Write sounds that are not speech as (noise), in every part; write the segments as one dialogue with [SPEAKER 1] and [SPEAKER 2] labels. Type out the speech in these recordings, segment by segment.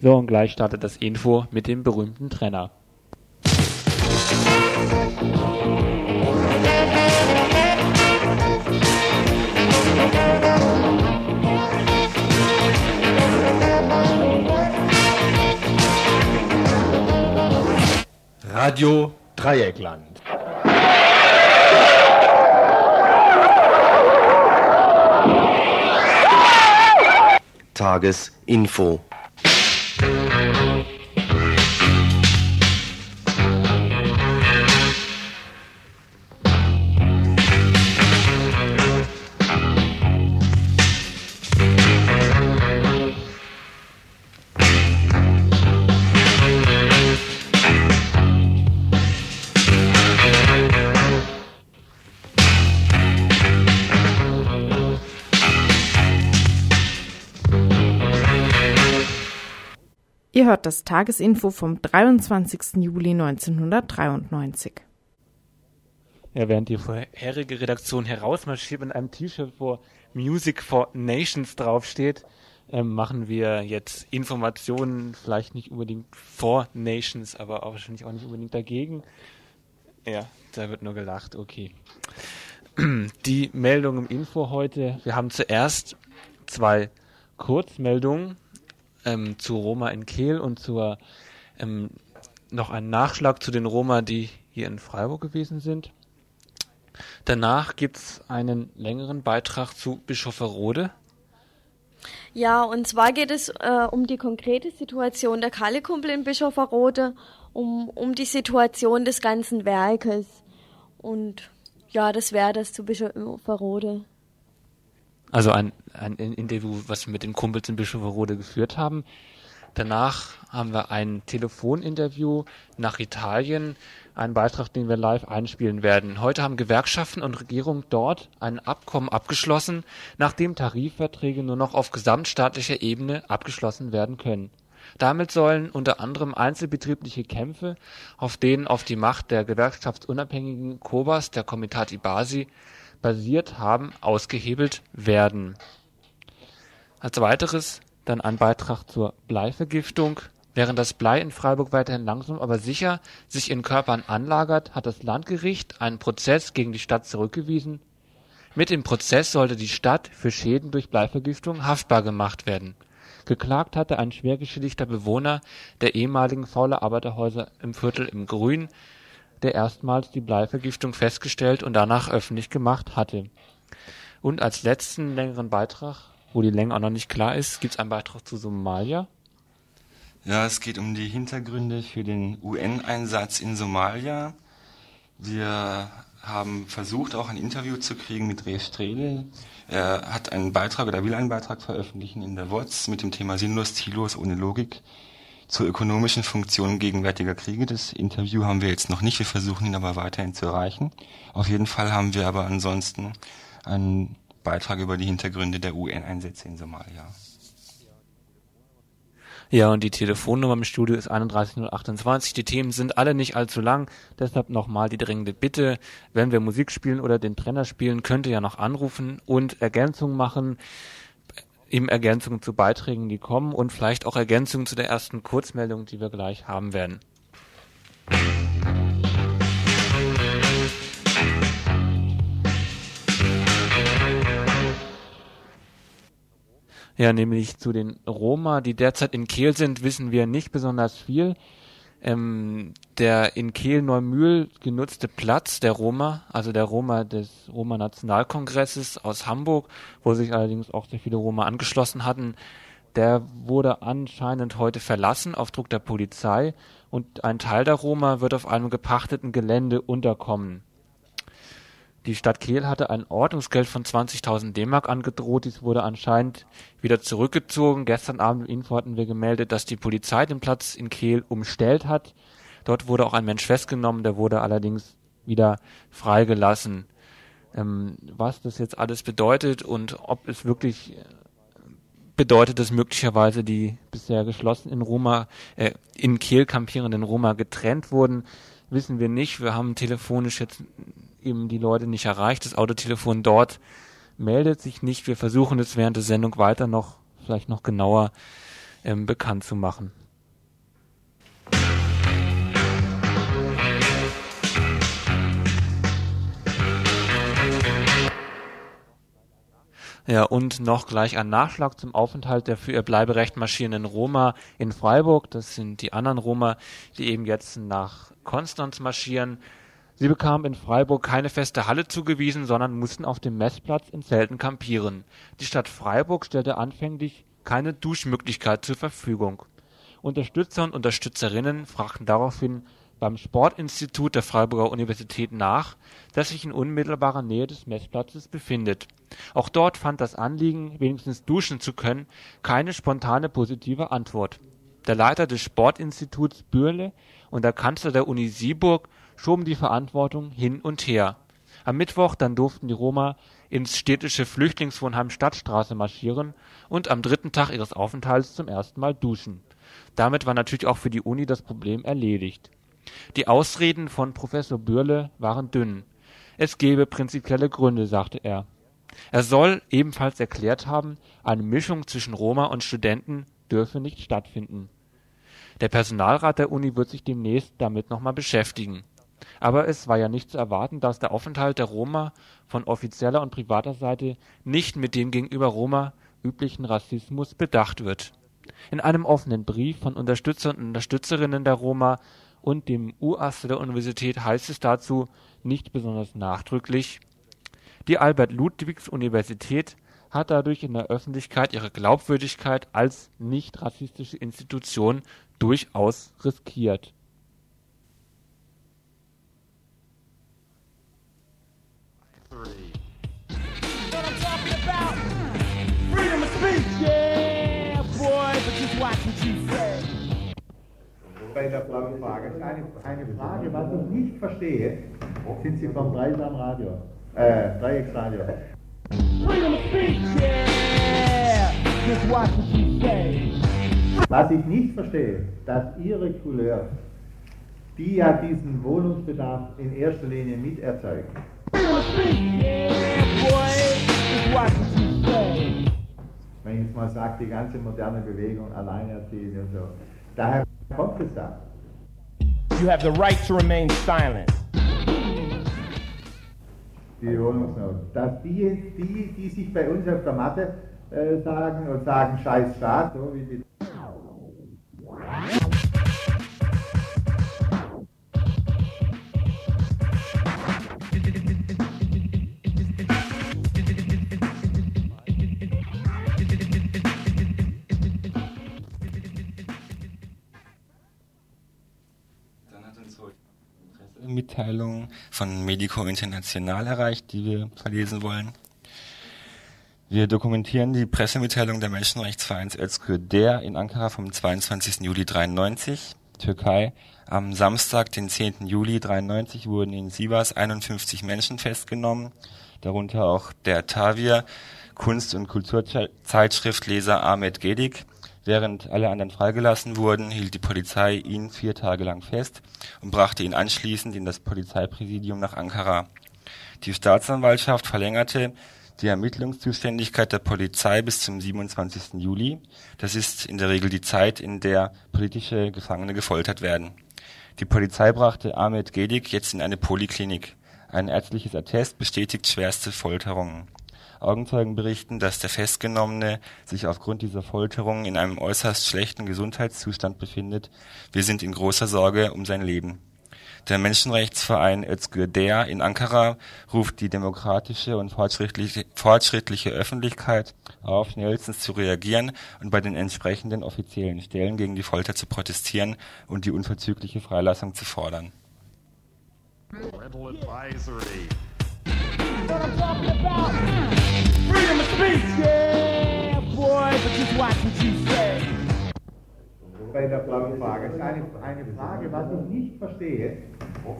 [SPEAKER 1] So, und gleich startet das Info mit dem berühmten Trenner.
[SPEAKER 2] Radio Dreieckland.
[SPEAKER 3] Tagesinfo.
[SPEAKER 4] Hört das Tagesinfo vom 23. Juli 1993.
[SPEAKER 1] Ja, während die vorherige Redaktion herausmarschiert mit einem T-Shirt, wo Music for Nations draufsteht, ähm, machen wir jetzt Informationen, vielleicht nicht unbedingt for Nations, aber auch wahrscheinlich auch nicht unbedingt dagegen. Ja, da wird nur gelacht, okay. (clears throat) Die Meldung im Info heute, wir haben zuerst zwei Kurzmeldungen ähm, zu Roma in Kehl und zur ähm, noch ein Nachschlag zu den Roma, die hier in Freiburg gewesen sind. Danach gibt's einen längeren Beitrag zu Bischofferode.
[SPEAKER 5] Ja, und zwar geht es äh, um die konkrete Situation der Kalle-Kumpel in Bischofferode, um, um die Situation des ganzen Werkes. Und ja, das wäre das zu Bischofferode.
[SPEAKER 1] Also ein, ein Interview, was wir mit den Kumpels in Bischofferode geführt haben. Danach haben wir ein Telefoninterview nach Italien, einen Beitrag, den wir live einspielen werden. Heute haben Gewerkschaften und Regierung dort ein Abkommen abgeschlossen, nachdem Tarifverträge nur noch auf gesamtstaatlicher Ebene abgeschlossen werden können. Damit sollen unter anderem einzelbetriebliche Kämpfe, auf denen auf die Macht der gewerkschaftsunabhängigen Kobas, der Komitati Basi, basiert haben, ausgehebelt werden. Als weiteres dann ein Beitrag zur Bleivergiftung. Während das Blei in Freiburg weiterhin langsam aber sicher sich in Körpern anlagert, hat das Landgericht einen Prozess gegen die Stadt zurückgewiesen. Mit dem Prozess sollte die Stadt für Schäden durch Bleivergiftung haftbar gemacht werden. Geklagt hatte ein schwer geschädigter Bewohner der ehemaligen Faule Arbeiterhäuser im Viertel im Grün, der erstmals die Bleivergiftung festgestellt und danach öffentlich gemacht hatte. Und als letzten längeren Beitrag, wo die Länge auch noch nicht klar ist, gibt es einen Beitrag zu Somalia.
[SPEAKER 6] Ja, es geht um die Hintergründe für den UN-Einsatz in Somalia. Wir haben versucht, auch ein Interview zu kriegen mit Reef Strehle. Er hat einen Beitrag oder will einen Beitrag veröffentlichen in der WOTS mit dem Thema Sinnlos, ziellos, ohne Logik zur ökonomischen Funktion gegenwärtiger Kriege. Das Interview haben wir jetzt noch nicht, wir versuchen ihn aber weiterhin zu erreichen. Auf jeden Fall haben wir aber ansonsten einen Beitrag über die Hintergründe der UN-Einsätze in Somalia.
[SPEAKER 1] Ja, und die Telefonnummer im Studio ist 31028. Die Themen sind alle nicht allzu lang, deshalb nochmal die dringende Bitte, wenn wir Musik spielen oder den Trenner spielen, könnt ihr ja noch anrufen und Ergänzungen machen, eben Ergänzungen zu Beiträgen, die kommen und vielleicht auch Ergänzungen zu der ersten Kurzmeldung, die wir gleich haben werden. Ja, nämlich zu den Roma, die derzeit in Kehl sind, wissen wir nicht besonders viel. Ähm, der in Kehl Neumühl genutzte Platz der Roma, also der Roma des Roma Nationalkongresses aus Hamburg, wo sich allerdings auch sehr viele Roma angeschlossen hatten, der wurde anscheinend heute verlassen auf Druck der Polizei und ein Teil der Roma wird auf einem gepachteten Gelände unterkommen. Die Stadt Kehl hatte ein Ordnungsgeld von 20.000 D-Mark angedroht. Dies wurde anscheinend wieder zurückgezogen. Gestern Abend im Info hatten wir gemeldet, dass die Polizei den Platz in Kehl umstellt hat. Dort wurde auch ein Mensch festgenommen, der wurde allerdings wieder freigelassen. Ähm, was das jetzt alles bedeutet und ob es wirklich äh, bedeutet, dass möglicherweise die bisher geschlossen in Roma, äh, in Kehl kampierenden Roma getrennt wurden, wissen wir nicht. Wir haben telefonisch jetzt eben die Leute nicht erreicht. Das Autotelefon dort meldet sich nicht. Wir versuchen es während der Sendung weiter noch, vielleicht noch genauer ähm, bekannt zu machen. Ja, und noch gleich ein Nachschlag zum Aufenthalt der für ihr Bleiberecht marschierenden Roma in Freiburg. Das sind die anderen Roma, die eben jetzt nach Konstanz marschieren. Sie bekamen in Freiburg keine feste Halle zugewiesen, sondern mussten auf dem Messplatz in Zelten kampieren. Die Stadt Freiburg stellte anfänglich keine Duschmöglichkeit zur Verfügung. Unterstützer und Unterstützerinnen fragten daraufhin beim Sportinstitut der Freiburger Universität nach, das sich in unmittelbarer Nähe des Messplatzes befindet. Auch dort fand das Anliegen, wenigstens duschen zu können, keine spontane positive Antwort. Der Leiter des Sportinstituts Bürle und der Kanzler der Uni Sieburg schoben die Verantwortung hin und her. Am Mittwoch dann durften die Roma ins städtische Flüchtlingswohnheim Stadtstraße marschieren und am dritten Tag ihres Aufenthalts zum ersten Mal duschen. Damit war natürlich auch für die Uni das Problem erledigt die Ausreden von Professor Bürle waren dünn. Es gebe prinzipielle Gründe, sagte er. Er soll ebenfalls erklärt haben, eine Mischung zwischen Roma und Studenten dürfe nicht stattfinden. Der Personalrat der Uni wird sich demnächst damit nochmal beschäftigen. Aber es war ja nicht zu erwarten, dass der Aufenthalt der Roma von offizieller und privater Seite nicht mit dem gegenüber Roma üblichen Rassismus bedacht wird. In einem offenen Brief von Unterstützern und Unterstützerinnen der Roma und dem UAS der Universität heißt es dazu nicht besonders nachdrücklich: Die Albert-Ludwigs-Universität hat dadurch in der Öffentlichkeit ihre Glaubwürdigkeit als nicht rassistische Institution durchaus riskiert. Freedom of speech, yeah, boy, but just watch what you say
[SPEAKER 2] bei der blauen Frage. Eine, eine Frage, was ich nicht verstehe, sind Sie vom Dreisam Radio, äh, Dreiecksradio. What. Was ich nicht verstehe, dass Ihre Couleur, die ja diesen Wohnungsbedarf in erster Linie miterzeugen. Wenn ich jetzt mal sage, die ganze moderne Bewegung, Alleinerziehende und so. Daher kommt es da. You have the right to remain silent. Die Wohnungsnot. Dass die, die, die sich bei uns auf der Matte äh, sagen und sagen, scheiß Staat, so wie die
[SPEAKER 6] Mitteilung von Medico International erreicht, die wir verlesen wollen. Wir dokumentieren die Pressemitteilung der Menschenrechtsvereins Özgür der in Ankara vom 22. Juli 93, Türkei. Am Samstag, den 10. Juli 93, wurden in Sivas 51 Menschen festgenommen, darunter auch der Tavir, Kunst- und Kulturzeitschriftleser Ahmed Gedik, Während alle anderen freigelassen wurden, hielt die Polizei ihn vier Tage lang fest und brachte ihn anschließend in das Polizeipräsidium nach Ankara. Die Staatsanwaltschaft verlängerte die Ermittlungszuständigkeit der Polizei bis zum 27. Juli. Das ist in der Regel die Zeit, in der politische Gefangene gefoltert werden. Die Polizei brachte Ahmed Gedik jetzt in eine Poliklinik. Ein ärztliches Attest bestätigt schwerste Folterungen. Augenzeugen berichten, dass der Festgenommene sich aufgrund dieser Folterungen in einem äußerst schlechten Gesundheitszustand befindet. Wir sind in großer Sorge um sein Leben. Der Menschenrechtsverein Özgür in Ankara ruft die demokratische und fortschrittliche, fortschrittliche Öffentlichkeit auf, schnellstens zu reagieren und bei den entsprechenden offiziellen Stellen gegen die Folter zu protestieren und die unverzügliche Freilassung zu fordern. Parental advisory. What I'm talking about. Freedom of speech, yeah, boy, but just watch what you say.
[SPEAKER 2] Bei der blauen Frage. Eine, eine Frage, was ich nicht verstehe,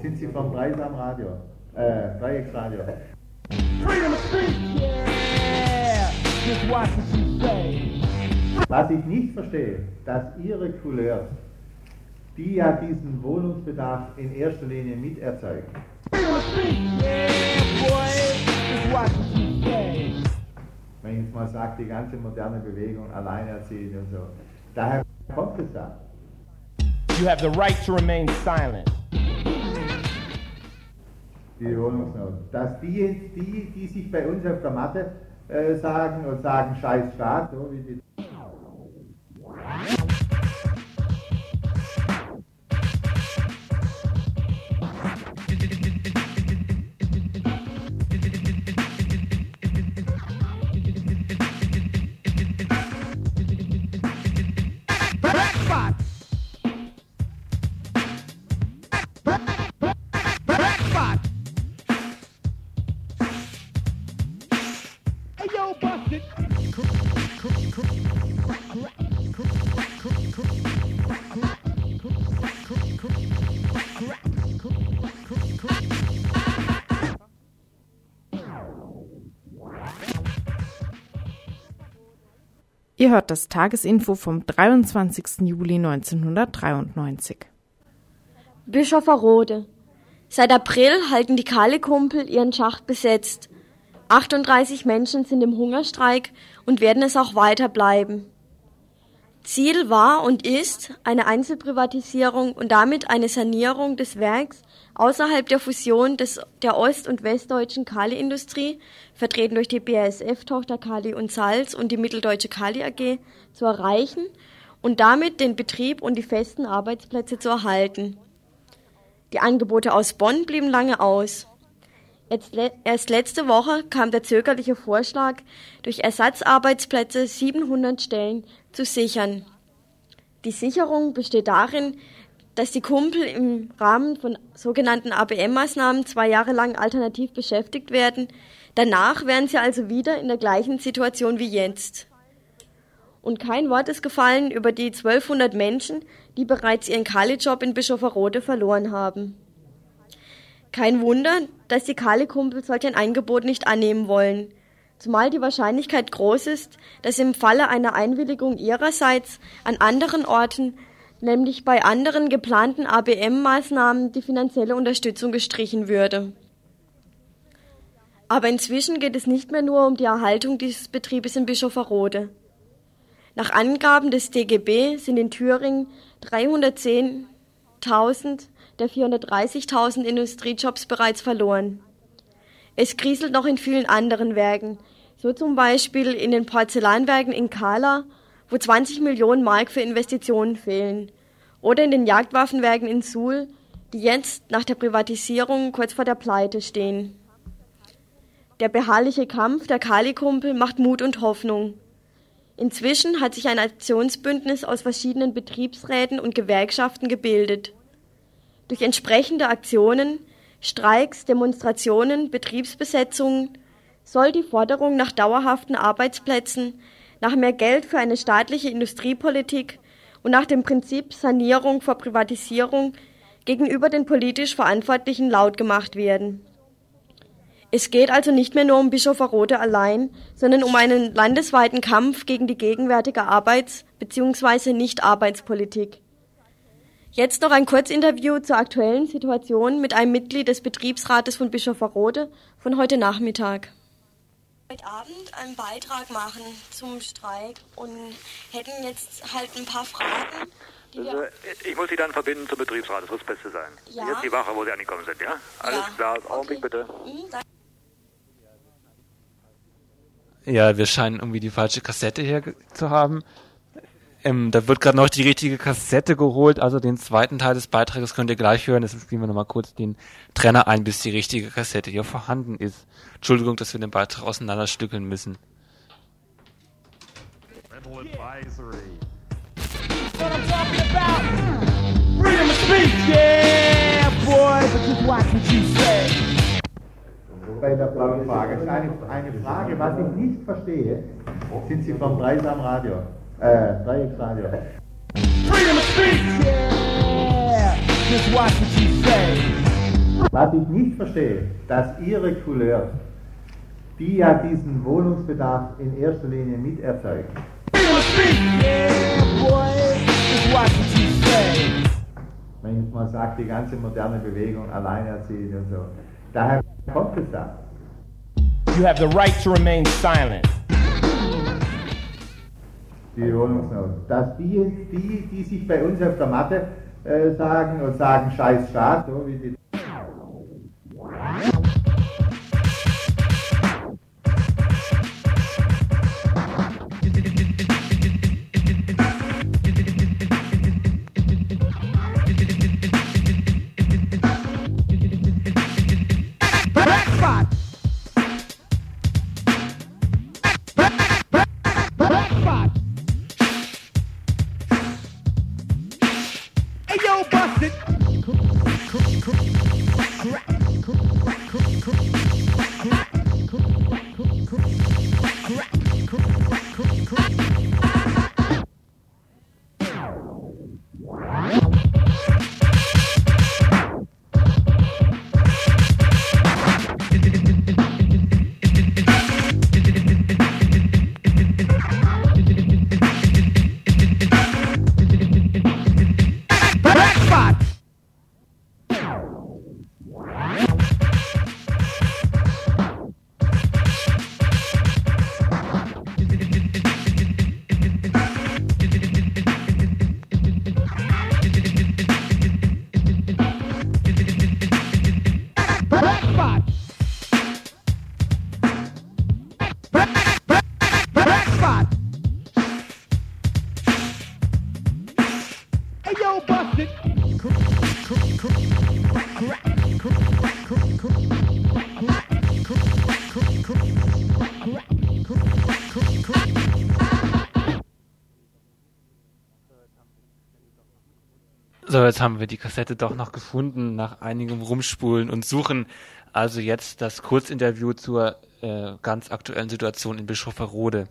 [SPEAKER 2] sind Sie vom Dreisam Radio, äh, Dreiecksradio. Freedom of speech, yeah, just watch what you say. Was ich nicht verstehe, dass Ihre Couleurs, die ja diesen Wohnungsbedarf in erster Linie miterzeugen, wenn ich jetzt mal sage, die ganze moderne Bewegung, Alleinerziehende und so. Daher kommt es da.
[SPEAKER 3] You have the right to remain silent.
[SPEAKER 2] Die Wohnungsnot. Dass die, die, die sich bei uns auf der Matte äh, sagen und sagen, scheiß Staat, so wie die
[SPEAKER 4] Ihr hört das Tagesinfo vom 23. Juli 1993.
[SPEAKER 5] Bischofferode. Seit April halten die Kahle-Kumpel ihren Schacht besetzt. 38 Menschen sind im Hungerstreik und werden es auch weiter bleiben. Ziel war und ist eine Einzelprivatisierung und damit eine Sanierung des Werks außerhalb der Fusion des, der ost- und westdeutschen Kaliindustrie, vertreten durch die BASF-Tochter Kali und Salz und die Mitteldeutsche Kali AG, zu erreichen und damit den Betrieb und die festen Arbeitsplätze zu erhalten. Die Angebote aus Bonn blieben lange aus. Erst letzte Woche kam der zögerliche Vorschlag, durch Ersatzarbeitsplätze 700 Stellen zu sichern. Die Sicherung besteht darin, dass die Kumpel im Rahmen von sogenannten ABM-Maßnahmen zwei Jahre lang alternativ beschäftigt werden. Danach wären sie also wieder in der gleichen Situation wie jetzt. Und kein Wort ist gefallen über die 1200 Menschen, die bereits ihren Kali-Job in Bischofferode verloren haben. Kein Wunder, dass die Kali-Kumpel solch ein Angebot nicht annehmen wollen, zumal die Wahrscheinlichkeit groß ist, dass im Falle einer Einwilligung ihrerseits an anderen Orten nämlich bei anderen geplanten ABM-Maßnahmen die finanzielle Unterstützung gestrichen würde. Aber inzwischen geht es nicht mehr nur um die Erhaltung dieses Betriebes in Bischofferode. Nach Angaben des DGB sind in Thüringen 310.000 der 430.000 Industriejobs bereits verloren. Es kriselt noch in vielen anderen Werken, so zum Beispiel in den Porzellanwerken in Kala wo 20 Millionen Mark für Investitionen fehlen. Oder in den Jagdwaffenwerken in Suhl, die jetzt nach der Privatisierung kurz vor der Pleite stehen. Der beharrliche Kampf der Kali-Kumpel macht Mut und Hoffnung. Inzwischen hat sich ein Aktionsbündnis aus verschiedenen Betriebsräten und Gewerkschaften gebildet. Durch entsprechende Aktionen, Streiks, Demonstrationen, Betriebsbesetzungen soll die Forderung nach dauerhaften Arbeitsplätzen nach mehr Geld für eine staatliche Industriepolitik und nach dem Prinzip Sanierung vor Privatisierung gegenüber den politisch Verantwortlichen laut gemacht werden. Es geht also nicht mehr nur um Bischofferode allein, sondern um einen landesweiten Kampf gegen die gegenwärtige Arbeits- bzw. Nicht-Arbeitspolitik. Jetzt noch ein Kurzinterview zur aktuellen Situation mit einem Mitglied des Betriebsrates von Bischofferode von heute Nachmittag heute Abend einen Beitrag machen zum Streik und hätten jetzt halt ein paar Fragen.
[SPEAKER 7] Also, ich muss Sie dann verbinden zum Betriebsrat, das wird das Beste sein.
[SPEAKER 5] Ja.
[SPEAKER 7] Jetzt die Wache, wo Sie angekommen sind, ja? Alles
[SPEAKER 5] Ja.
[SPEAKER 7] klar, Augenblick
[SPEAKER 5] Okay.
[SPEAKER 7] bitte.
[SPEAKER 5] Hm.
[SPEAKER 1] Ja, wir scheinen irgendwie die falsche Kassette hier zu haben. Ähm, da wird gerade noch die richtige Kassette geholt, also den zweiten Teil des Beitrages könnt ihr gleich hören. Deswegen spielen wir nochmal kurz den Trenner ein, bis die richtige Kassette hier vorhanden ist. Entschuldigung, dass wir den Beitrag auseinanderstückeln müssen.
[SPEAKER 3] Freedom of speech, yeah, boy, but just watch what you say.
[SPEAKER 2] bei der Frage. Eine, eine Frage, was ich nicht verstehe, sind Sie vom Dreisam Radio, äh.
[SPEAKER 3] Freedom of speech, yeah, just watch what you say.
[SPEAKER 2] Was ich nicht verstehe, dass Ihre Couleur, die ja diesen Wohnungsbedarf in erster Linie miterzeugt,
[SPEAKER 3] Freedom of speech, yeah, just watch what you say.
[SPEAKER 2] wenn ich mal sage, die ganze moderne Bewegung, alleinerziehend und so, daher kommt es da.
[SPEAKER 3] You have the right to remain silent.
[SPEAKER 8] Die Wohnungsnot. Dass die, die, die sich bei uns auf der Matte äh, sagen und sagen Scheiß Staat, so wie die
[SPEAKER 1] jetzt haben wir die Kassette doch noch gefunden nach einigem Rumspulen und Suchen. Also jetzt das Kurzinterview zur äh, ganz aktuellen Situation in Bischofferode.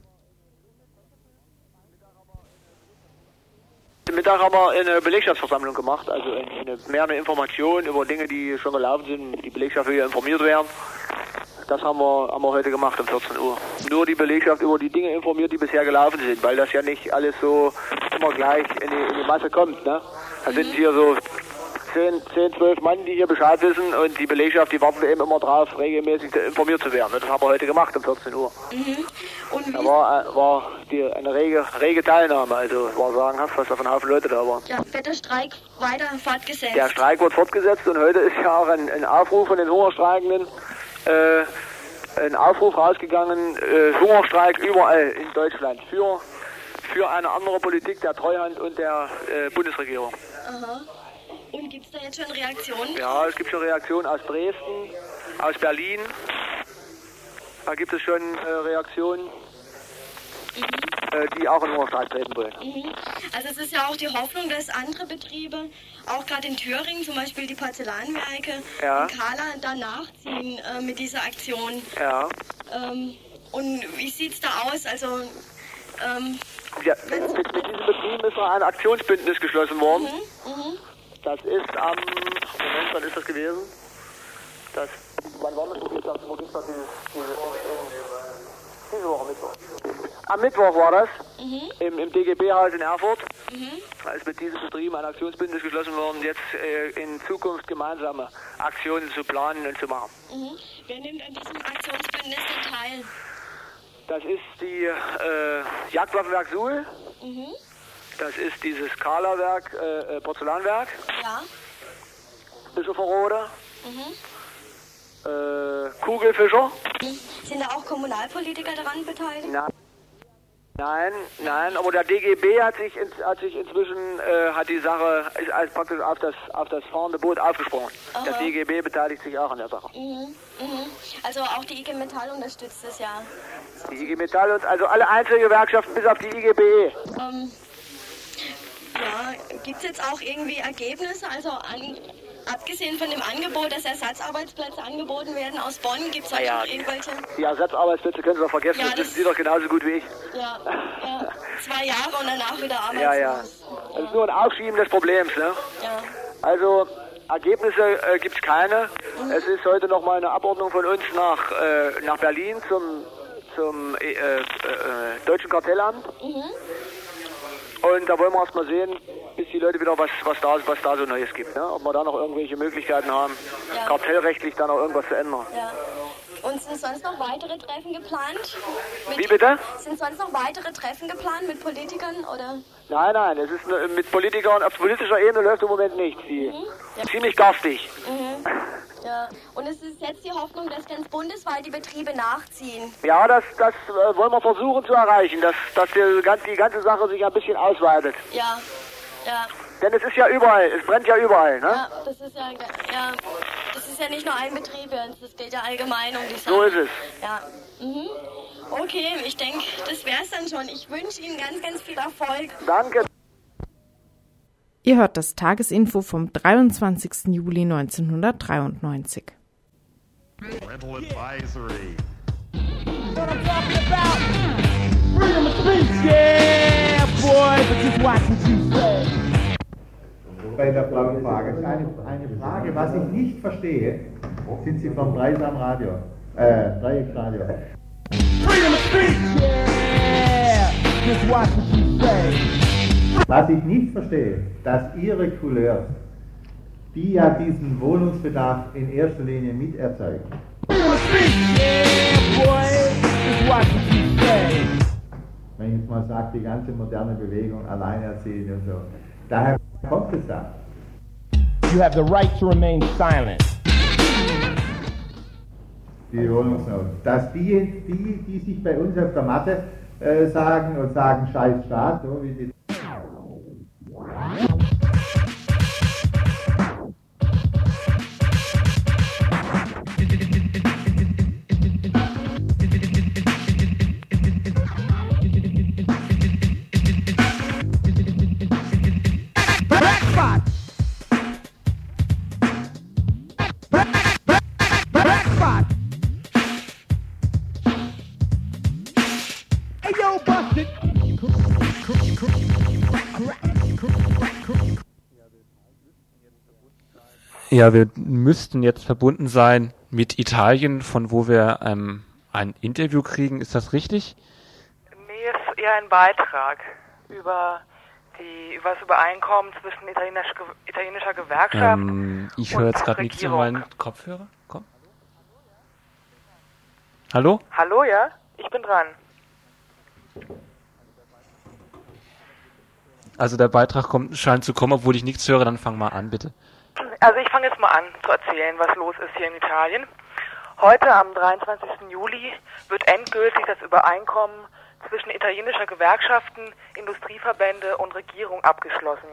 [SPEAKER 7] Mittag haben wir eine Belegschaftsversammlung gemacht, also eine, mehr eine Information über Dinge, die schon gelaufen sind, die Belegschaft will ja informiert werden. Das haben wir, haben wir heute gemacht um 14 Uhr. Nur die Belegschaft über die Dinge informiert, die bisher gelaufen sind, weil das ja nicht alles so immer gleich in die, in die Masse kommt. Ne? Da sind hier so 10, 10, 12 Mann, die hier Bescheid wissen und die Belegschaft, die warten eben immer drauf, regelmäßig informiert zu werden. Das haben wir heute gemacht um 14 Uhr.
[SPEAKER 9] Und
[SPEAKER 7] Da war, äh, war die, eine rege, rege Teilnahme, also war sagenhaft, was da von Haufen Leute da waren.
[SPEAKER 9] ja, wird der Streik weiter fortgesetzt?
[SPEAKER 7] Der Streik wird fortgesetzt und heute ist ja auch ein, ein Aufruf von den Hungerstreikenden, äh, ein Aufruf rausgegangen, äh, Hungerstreik überall in Deutschland für, für eine andere Politik der Treuhand und der äh, Bundesregierung.
[SPEAKER 9] Aha. Und gibt es da jetzt schon Reaktionen?
[SPEAKER 7] Ja, es gibt schon Reaktionen aus Dresden, aus Berlin. Da gibt es schon äh, Reaktionen, äh, die auch in Hungerstreik treten wollen.
[SPEAKER 9] Mhm. Also es ist ja auch die Hoffnung, dass andere Betriebe, auch gerade in Thüringen, zum Beispiel die Porzellanwerke
[SPEAKER 7] Ja.
[SPEAKER 9] in Kala, da nachziehen äh, mit dieser Aktion.
[SPEAKER 7] Ja.
[SPEAKER 9] Ähm, und wie sieht's da aus? Also ähm,
[SPEAKER 7] Ja, mit, mit, mit diesem Betrieb ist noch ein Aktionsbündnis geschlossen worden.
[SPEAKER 9] mhm.
[SPEAKER 7] Das ist am, Moment, wann ist das gewesen? Das, wann war das? Wo gibt's das, wo gibt's das dieses, diese, diese Woche Mittwoch? Am Mittwoch war das, im, im DGB-Haus in Erfurt. Da ist mit diesem Betrieb ein Aktionsbündnis geschlossen worden, jetzt äh, in Zukunft gemeinsame Aktionen zu planen und zu machen.
[SPEAKER 9] Mhm. Wer nimmt an diesem Aktionsbündnis denn teil?
[SPEAKER 7] Das ist die äh, Jagdwaffenwerk Suhl,
[SPEAKER 9] Mhm.
[SPEAKER 7] das ist dieses Kala-Werk, äh, äh, Porzellanwerk,
[SPEAKER 9] Ja.
[SPEAKER 7] Bischofferode,
[SPEAKER 9] Mhm.
[SPEAKER 7] äh, Kugelfischer.
[SPEAKER 9] Mhm. Sind da auch Kommunalpolitiker daran beteiligt?
[SPEAKER 7] Na, nein, nein, aber der DGB hat sich, ins, hat sich inzwischen, äh, hat die Sache, ist als praktisch auf das, auf das fahrende Boot aufgesprungen. Der
[SPEAKER 9] Aha.
[SPEAKER 7] DGB beteiligt sich auch an der Sache.
[SPEAKER 9] Mhm. Mhm. Also auch die IG Metall unterstützt es ja.
[SPEAKER 7] Die IG Metall und also alle Einzelgewerkschaften bis auf die IGBE.
[SPEAKER 9] Ähm, ja, gibt es jetzt auch irgendwie Ergebnisse? Also an, abgesehen von dem Angebot, dass Ersatzarbeitsplätze angeboten werden aus Bonn, gibt es auch
[SPEAKER 7] ja,
[SPEAKER 9] irgendwelche?
[SPEAKER 7] Die Ersatzarbeitsplätze können Sie doch vergessen,
[SPEAKER 9] Ja,
[SPEAKER 7] das
[SPEAKER 9] das-
[SPEAKER 7] wissen Sie doch genauso gut wie ich.
[SPEAKER 9] Ja, ja, zwei Jahre und danach wieder (laughs)
[SPEAKER 7] Ja, ja.
[SPEAKER 9] arbeitslos.
[SPEAKER 7] Das ist nur ein Aufschieben des Problems, ne?
[SPEAKER 9] Ja.
[SPEAKER 7] Also Ergebnisse äh, gibt es keine. Es ist heute noch mal eine Abordnung von uns nach, äh, nach Berlin zum, zum äh, äh, äh, Deutschen Kartellamt. Und da wollen wir erst mal sehen, bis die Leute wieder was, was, da, was da so Neues gibt. Ne? Ob wir da noch irgendwelche Möglichkeiten haben,
[SPEAKER 9] Ja.
[SPEAKER 7] kartellrechtlich da noch irgendwas zu ändern.
[SPEAKER 9] Ja.
[SPEAKER 5] Und sind sonst noch weitere Treffen geplant? Mit,
[SPEAKER 7] Wie bitte?
[SPEAKER 5] Sind sonst noch weitere Treffen geplant mit Politikern oder?
[SPEAKER 7] Nein, nein, es ist ne- mit Politikern auf politischer Ebene läuft im Moment nichts. Die ziemlich garstig.
[SPEAKER 5] Ja. Und es ist jetzt die Hoffnung, dass ganz bundesweit die Betriebe nachziehen.
[SPEAKER 7] Ja, das, das äh, wollen wir versuchen zu erreichen, dass, dass die ganze Sache sich ein bisschen ausweitet.
[SPEAKER 5] Ja. Ja.
[SPEAKER 7] Denn es ist ja überall, es brennt ja überall, ne?
[SPEAKER 5] Ja, das ist ja, ja, das ist ja nicht nur ein Betrieb, das geht ja allgemein um die Sache.
[SPEAKER 7] So ist es.
[SPEAKER 5] Ja. Mhm. Okay, ich denke, das wär's dann schon. Ich wünsche Ihnen ganz, ganz viel Erfolg.
[SPEAKER 7] Danke.
[SPEAKER 4] Ihr hört das Tagesinfo vom 23. Juli 1993.
[SPEAKER 2] Parental advisory.
[SPEAKER 3] what I'm talking about. Freedom of speech, yeah, boy, but just watch what you say.
[SPEAKER 2] Bei der blauen Frage. Eine, eine Frage, was ich nicht verstehe, sind Sie vom Dreisam Radio, äh, Dreiecksradio.
[SPEAKER 3] Freedom of speech, yeah, just watch what you say.
[SPEAKER 2] Was ich nicht verstehe, dass Ihre Couleurs, die ja diesen Wohnungsbedarf in erster Linie miterzeugen,
[SPEAKER 3] Freedom of speech, yeah, boy, just watch what you say.
[SPEAKER 2] wenn ich jetzt mal sage, die ganze moderne Bewegung, Alleinerziehende und so, daher kommt es da.
[SPEAKER 3] You have the right to remain silent.
[SPEAKER 2] die Wohnungsnot. Dass die, die, die sich bei uns auf der Matte äh, sagen und sagen, scheiß Staat, so wie die
[SPEAKER 1] Ja, wir müssten jetzt verbunden sein mit Italien, von wo wir ähm, ein Interview kriegen. Ist das richtig?
[SPEAKER 10] Nee, ist eher ein Beitrag über die über das Übereinkommen zwischen italienisch, italienischer Gewerkschaft
[SPEAKER 1] Ähm, ich höre jetzt gerade nichts in meinen Kopfhörer. Komm. Hallo?
[SPEAKER 10] Hallo, ja? Ich bin dran.
[SPEAKER 1] Also der Beitrag kommt, scheint zu kommen, obwohl ich nichts höre. Dann fang mal an, bitte.
[SPEAKER 10] Also ich fange jetzt mal an zu erzählen, was los ist hier in Italien. Heute am 23. Juli wird endgültig das Übereinkommen zwischen italienischer Gewerkschaften, Industrieverbände und Regierung abgeschlossen.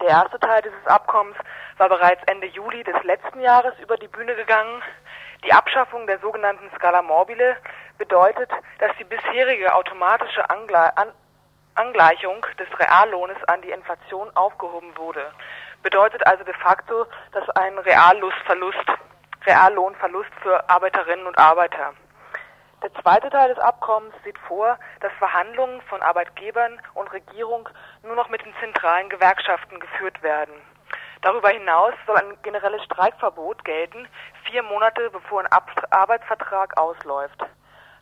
[SPEAKER 10] Der erste Teil dieses Abkommens war bereits Ende Juli des letzten Jahres über die Bühne gegangen. Die Abschaffung der sogenannten Scala Mobile bedeutet, dass die bisherige automatische Angle an Angleichung des Reallohnes an die Inflation aufgehoben wurde. Bedeutet also de facto, dass ein Reallustverlust, Reallohnverlust für Arbeiterinnen und Arbeiter. Der zweite Teil des Abkommens sieht vor, dass Verhandlungen von Arbeitgebern und Regierung nur noch mit den zentralen Gewerkschaften geführt werden. Darüber hinaus soll ein generelles Streikverbot gelten, vier Monate bevor ein Arbeitsvertrag ausläuft.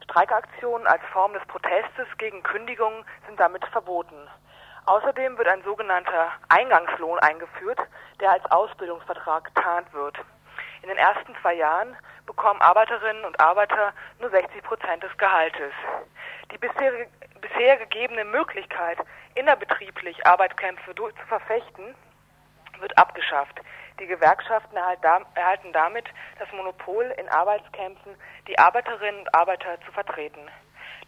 [SPEAKER 10] Streikaktionen als Form des Protestes gegen Kündigungen sind damit verboten. Außerdem wird ein sogenannter Eingangslohn eingeführt, der als Ausbildungsvertrag getarnt wird. In den ersten zwei Jahren bekommen Arbeiterinnen und Arbeiter nur 60 Prozent des Gehaltes. Die bisher, bisher gegebene Möglichkeit, innerbetrieblich Arbeitskämpfe durch, zu verfechten, wird abgeschafft. Die Gewerkschaften erhalten damit das Monopol, in Arbeitskämpfen die Arbeiterinnen und Arbeiter zu vertreten.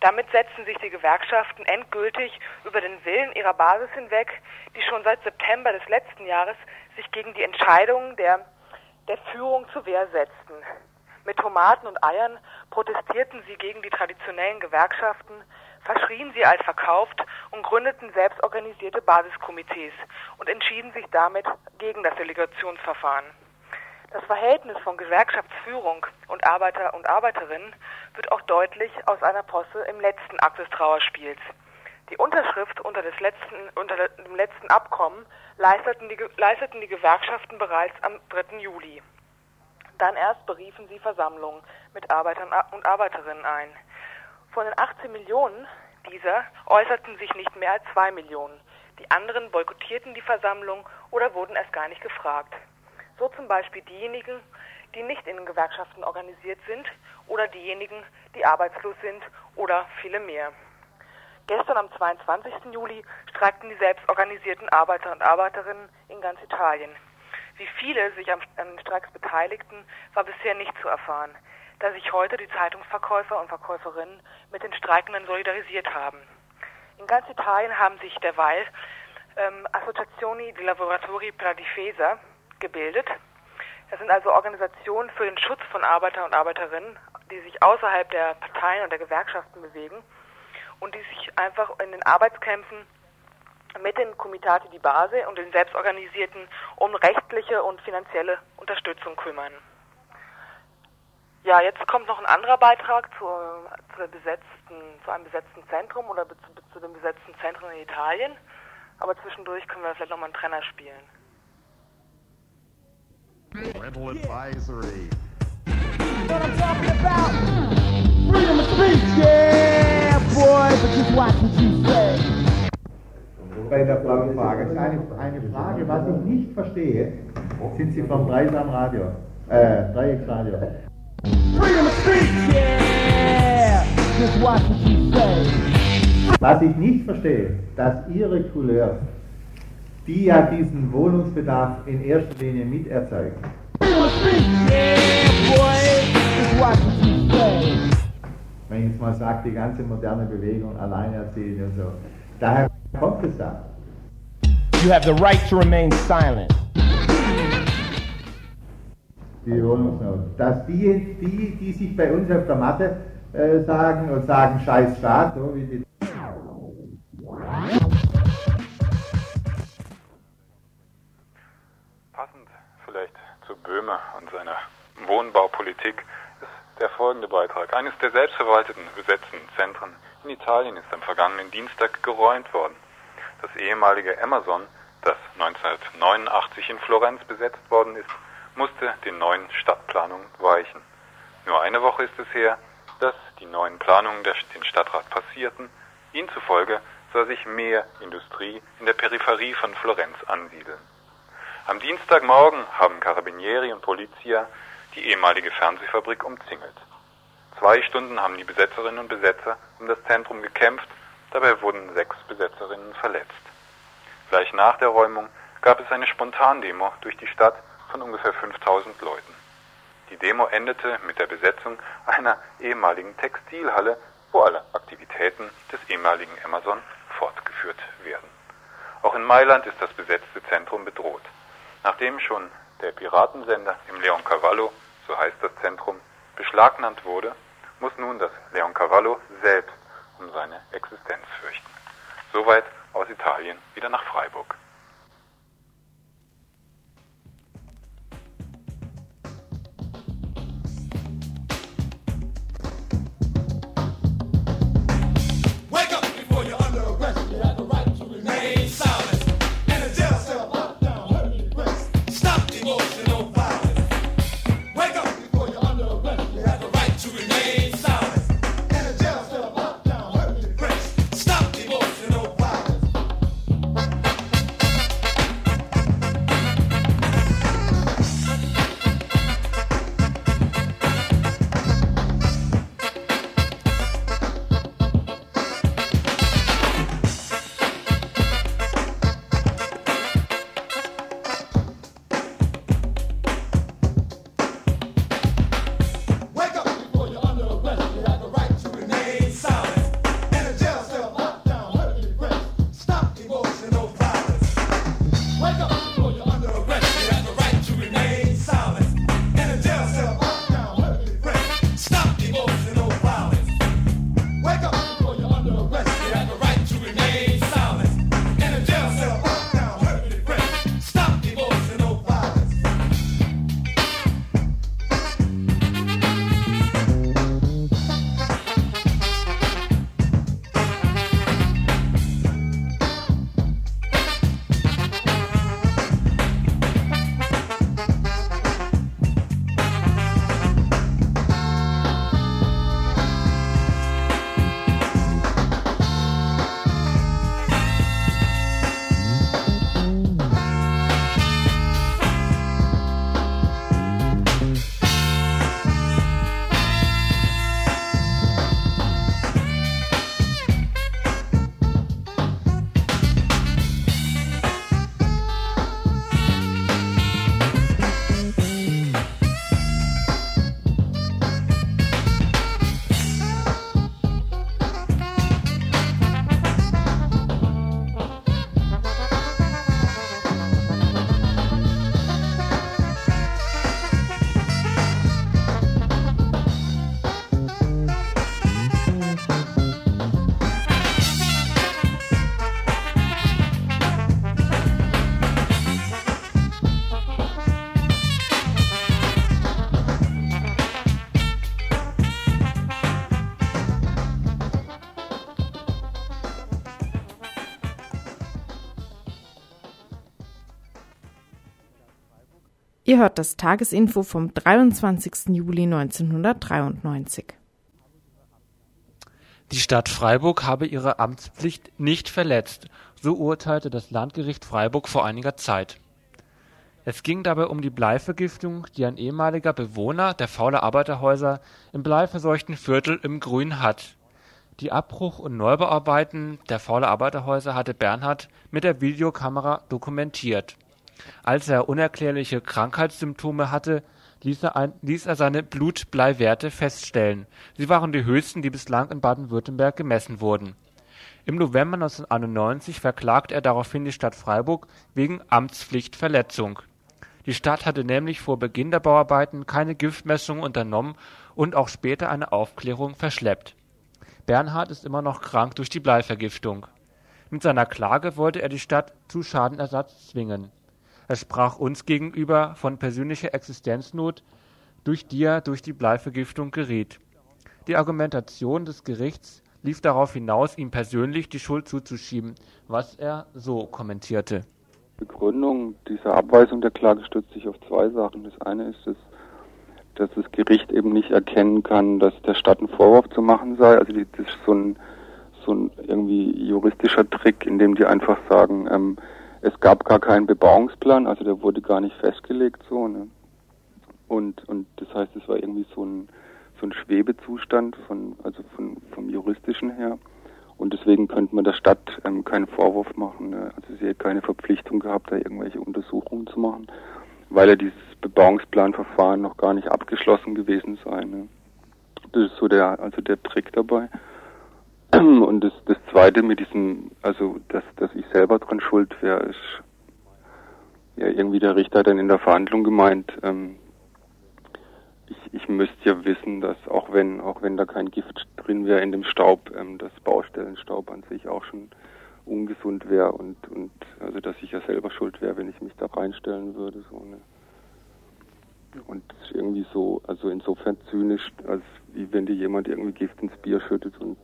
[SPEAKER 10] Damit setzen sich die Gewerkschaften endgültig über den Willen ihrer Basis hinweg, die schon seit September des letzten Jahres sich gegen die Entscheidungen der, der Führung zur Wehr setzten. Mit Tomaten und Eiern protestierten sie gegen die traditionellen Gewerkschaften, verschrien sie als verkauft und gründeten selbstorganisierte Basiskomitees und entschieden sich damit gegen das Delegationsverfahren. Das Verhältnis von Gewerkschaftsführung und Arbeiter und Arbeiterinnen wird auch deutlich aus einer Posse im letzten Akt des Trauerspiels. Die Unterschrift unter, letzten, unter dem letzten Abkommen leisteten die, leisteten die Gewerkschaften bereits am 3. Juli. Dann erst beriefen sie Versammlungen mit Arbeitern und Arbeiterinnen ein. Von den 18 Millionen dieser äußerten sich nicht mehr als 2 Millionen. Die anderen boykottierten die Versammlung oder wurden erst gar nicht gefragt. So zum Beispiel diejenigen die nicht in den Gewerkschaften organisiert sind oder diejenigen, die arbeitslos sind oder viele mehr. Gestern am 22. Juli streikten die selbstorganisierten Arbeiter und Arbeiterinnen in ganz Italien. Wie viele sich an den Streiks beteiligten, war bisher nicht zu erfahren, da sich heute die Zeitungsverkäufer und Verkäuferinnen mit den Streikenden solidarisiert haben. In ganz Italien haben sich derweil ähm, Associazioni di Lavoratori per la Difesa gebildet. Das sind also Organisationen für den Schutz von Arbeiter und Arbeiterinnen, die sich außerhalb der Parteien und der Gewerkschaften bewegen und die sich einfach in den Arbeitskämpfen mit den Comitati di Base und den Selbstorganisierten um rechtliche und finanzielle Unterstützung kümmern. Ja, jetzt kommt noch ein anderer Beitrag zu, zu, besetzten, zu einem besetzten Zentrum oder zu, zu dem besetzten Zentrum in Italien. Aber zwischendurch können wir vielleicht nochmal einen Trenner spielen.
[SPEAKER 2] Parental advisory.
[SPEAKER 3] What I'm talking about? Freedom of speech, yeah, boy, but just watch what you say.
[SPEAKER 2] Bei der blauen Frage ist eine, eine Frage, was ich nicht verstehe, sind Sie vom Dreisam Radio, äh, Dreiecksradio.
[SPEAKER 3] Freedom of speech, yeah, just watch what you say.
[SPEAKER 2] Was ich nicht verstehe, dass Ihre Couleurs, die ja diesen Wohnungsbedarf in erster Linie miterzeugen, wenn ich jetzt mal sage, die ganze moderne Bewegung, Alleinerziehende und so, daher kommt es da.
[SPEAKER 11] You have the right to remain silent.
[SPEAKER 2] die Wohnungsnot. Dass die, die, die sich bei uns auf der Matte äh, sagen und sagen, scheiß Staat, so wie die
[SPEAKER 12] Böhme und seiner Wohnbaupolitik ist der folgende Beitrag. Eines der selbstverwalteten besetzten Zentren in Italien ist am vergangenen Dienstag geräumt worden. Das ehemalige Amazon, das 1989 in Florenz besetzt worden ist, musste den neuen Stadtplanungen weichen. Nur eine Woche ist es her, dass die neuen Planungen den Stadtrat passierten. Ihnen zufolge soll sich mehr Industrie in der Peripherie von Florenz ansiedeln. Am Dienstagmorgen haben Carabinieri und Polizia die ehemalige Fernsehfabrik umzingelt. Zwei Stunden haben die Besetzerinnen und Besetzer um das Zentrum gekämpft, dabei wurden sechs Besetzerinnen verletzt. Gleich nach der Räumung gab es eine Spontandemo durch die Stadt von ungefähr 5000 Leuten. Die Demo endete mit der Besetzung einer ehemaligen Textilhalle, wo alle Aktivitäten des ehemaligen Amazon fortgeführt werden. Auch in Mailand ist das besetzte Zentrum bedroht. Nachdem schon der Piratensender im Leoncavallo, so heißt das Zentrum, beschlagnahmt wurde, muss nun das Leoncavallo selbst um seine Existenz fürchten. Soweit aus Italien wieder nach Freiburg.
[SPEAKER 4] Ihr hört das Tagesinfo vom 23. Juli 1993.
[SPEAKER 1] Die Stadt Freiburg habe ihre Amtspflicht nicht verletzt, so urteilte das Landgericht Freiburg vor einiger Zeit. Es ging dabei um die Bleivergiftung, die ein ehemaliger Bewohner der Faule Arbeiterhäuser im bleiverseuchten Viertel im Grün hat. Die Abbruch- und Neubauarbeiten der Faule Arbeiterhäuser hatte Bernhard mit der Videokamera dokumentiert. Als er unerklärliche Krankheitssymptome hatte, ließ er, ein, ließ er seine Blutbleiwerte feststellen. Sie waren die höchsten, die bislang in Baden-Württemberg gemessen wurden. Im November 1991 verklagt er daraufhin die Stadt Freiburg wegen Amtspflichtverletzung. Die Stadt hatte nämlich vor Beginn der Bauarbeiten keine Giftmessung unternommen und auch später eine Aufklärung verschleppt. Bernhard ist immer noch krank durch die Bleivergiftung. Mit seiner Klage wollte er die Stadt zu Schadenersatz zwingen. Er sprach uns gegenüber von persönlicher Existenznot, durch die er durch die Bleivergiftung geriet. Die Argumentation des Gerichts lief darauf hinaus, ihm persönlich die Schuld zuzuschieben, was er so kommentierte.
[SPEAKER 13] Begründung dieser Abweisung der Klage stützt sich auf zwei Sachen. Das eine ist, dass, dass das Gericht eben nicht erkennen kann, dass der Stadt ein Vorwurf zu machen sei. Also die, das ist so ein, so ein irgendwie juristischer Trick, in dem die einfach sagen, ähm, es gab gar keinen Bebauungsplan, also der wurde gar nicht festgelegt so. Ne? Und, und das heißt, es war irgendwie so ein, so ein Schwebezustand von, also von, vom juristischen her. Und deswegen könnte man der Stadt ähm, keinen Vorwurf machen. Ne? Also sie hätte keine Verpflichtung gehabt, da irgendwelche Untersuchungen zu machen, weil ja dieses Bebauungsplanverfahren noch gar nicht abgeschlossen gewesen sei. Ne? Das ist so der, also der Trick dabei. (clears throat) Und das, das Zweite mit diesem, also dass, dass ich selber dran schuld wäre, ist ja irgendwie der Richter dann in der Verhandlung gemeint, ähm, ich, ich müsste ja wissen, dass auch wenn auch wenn da kein Gift drin wäre in dem Staub, ähm, dass Baustellenstaub an sich auch schon ungesund wäre und und also dass ich ja selber schuld wäre, wenn ich mich da reinstellen würde so ne. Und das irgendwie so, also insofern zynisch, als wie wenn dir jemand irgendwie Gift ins Bier schüttet und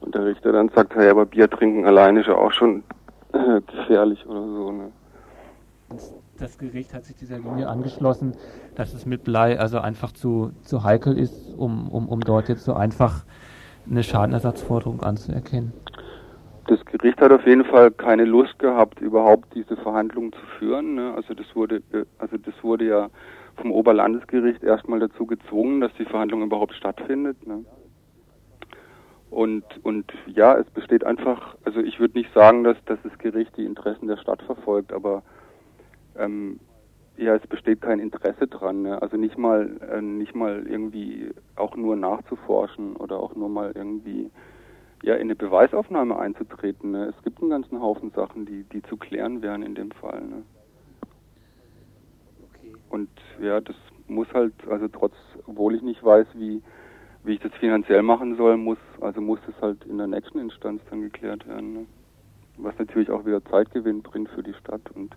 [SPEAKER 13] und der Richter dann sagt, hey, aber Bier trinken alleine ist ja auch schon äh, gefährlich oder so. Ne?
[SPEAKER 1] Das Gericht hat sich dieser Linie angeschlossen, dass es mit Blei also einfach zu, zu heikel ist, um, um, um dort jetzt so einfach eine Schadenersatzforderung anzuerkennen.
[SPEAKER 13] Das Gericht hat auf jeden Fall keine Lust gehabt, überhaupt diese Verhandlungen zu führen. Ne? Also das wurde, also das wurde ja vom Oberlandesgericht erstmal dazu gezwungen, dass die Verhandlung überhaupt stattfindet. Ne? Und, und ja, es besteht einfach, also ich würde nicht sagen, dass, dass das Gericht die Interessen der Stadt verfolgt, aber ähm, ja, es besteht kein Interesse dran. Ne? Also nicht mal, äh, nicht mal irgendwie auch nur nachzuforschen oder auch nur mal irgendwie ja in eine Beweisaufnahme einzutreten. Ne? Es gibt einen ganzen Haufen Sachen, die, die zu klären wären in dem Fall. Ne? Und ja, das muss halt, also trotz, obwohl ich nicht weiß, wie wie ich das finanziell machen soll, muss, also muss das halt in der nächsten Instanz dann geklärt werden. Ne? Was natürlich auch wieder Zeitgewinn bringt für die Stadt und,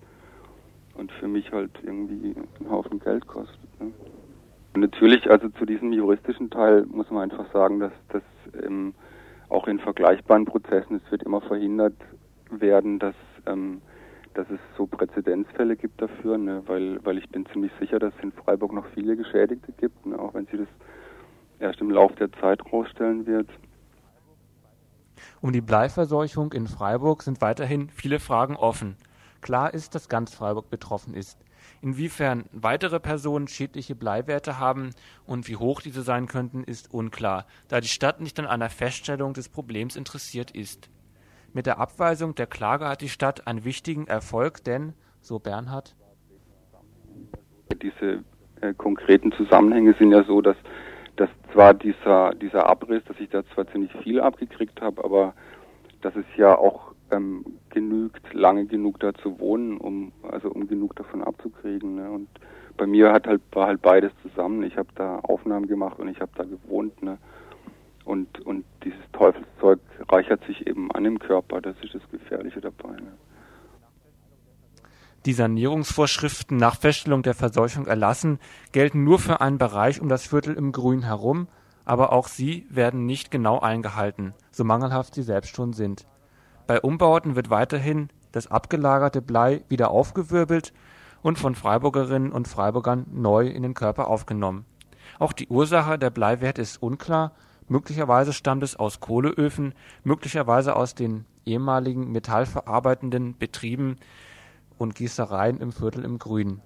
[SPEAKER 13] und für mich halt irgendwie einen Haufen Geld kostet. Ne? Natürlich, also zu diesem juristischen Teil muss man einfach sagen, dass das ähm, auch in vergleichbaren Prozessen, es wird immer verhindert werden, dass, ähm, dass es so Präzedenzfälle gibt dafür, ne? weil, weil ich bin ziemlich sicher, dass es in Freiburg noch viele Geschädigte gibt, ne? auch wenn sie das erst im Laufe der Zeit rausstellen wird.
[SPEAKER 1] Um die Bleiverseuchung in Freiburg sind weiterhin viele Fragen offen. Klar ist, dass ganz Freiburg betroffen ist. Inwiefern weitere Personen schädliche Bleiwerte haben und wie hoch diese sein könnten, ist unklar, da die Stadt nicht an einer Feststellung des Problems interessiert ist. Mit der Abweisung der Klage hat die Stadt einen wichtigen Erfolg, denn, so Bernhard,
[SPEAKER 13] diese äh, konkreten Zusammenhänge sind ja so, dass dass zwar dieser, dieser Abriss, dass ich da zwar ziemlich viel abgekriegt habe, aber dass es ja auch ähm, genügt, lange genug da zu wohnen, um also um genug davon abzukriegen. Ne? Und bei mir hat halt war halt beides zusammen. Ich habe da Aufnahmen gemacht und ich habe da gewohnt. Ne? Und und dieses Teufelszeug reichert sich eben an im Körper. Das ist das Gefährliche dabei. Ne?
[SPEAKER 1] Die Sanierungsvorschriften nach Feststellung der Verseuchung erlassen, gelten nur für einen Bereich um das Viertel im Grün herum, aber auch sie werden nicht genau eingehalten, so mangelhaft sie selbst schon sind. Bei Umbauten wird weiterhin das abgelagerte Blei wieder aufgewirbelt und von Freiburgerinnen und Freiburgern neu in den Körper aufgenommen. Auch die Ursache der Bleiwerte ist unklar, möglicherweise stammt es aus Kohleöfen, möglicherweise aus den ehemaligen metallverarbeitenden Betrieben und Gießereien im Viertel im Grün.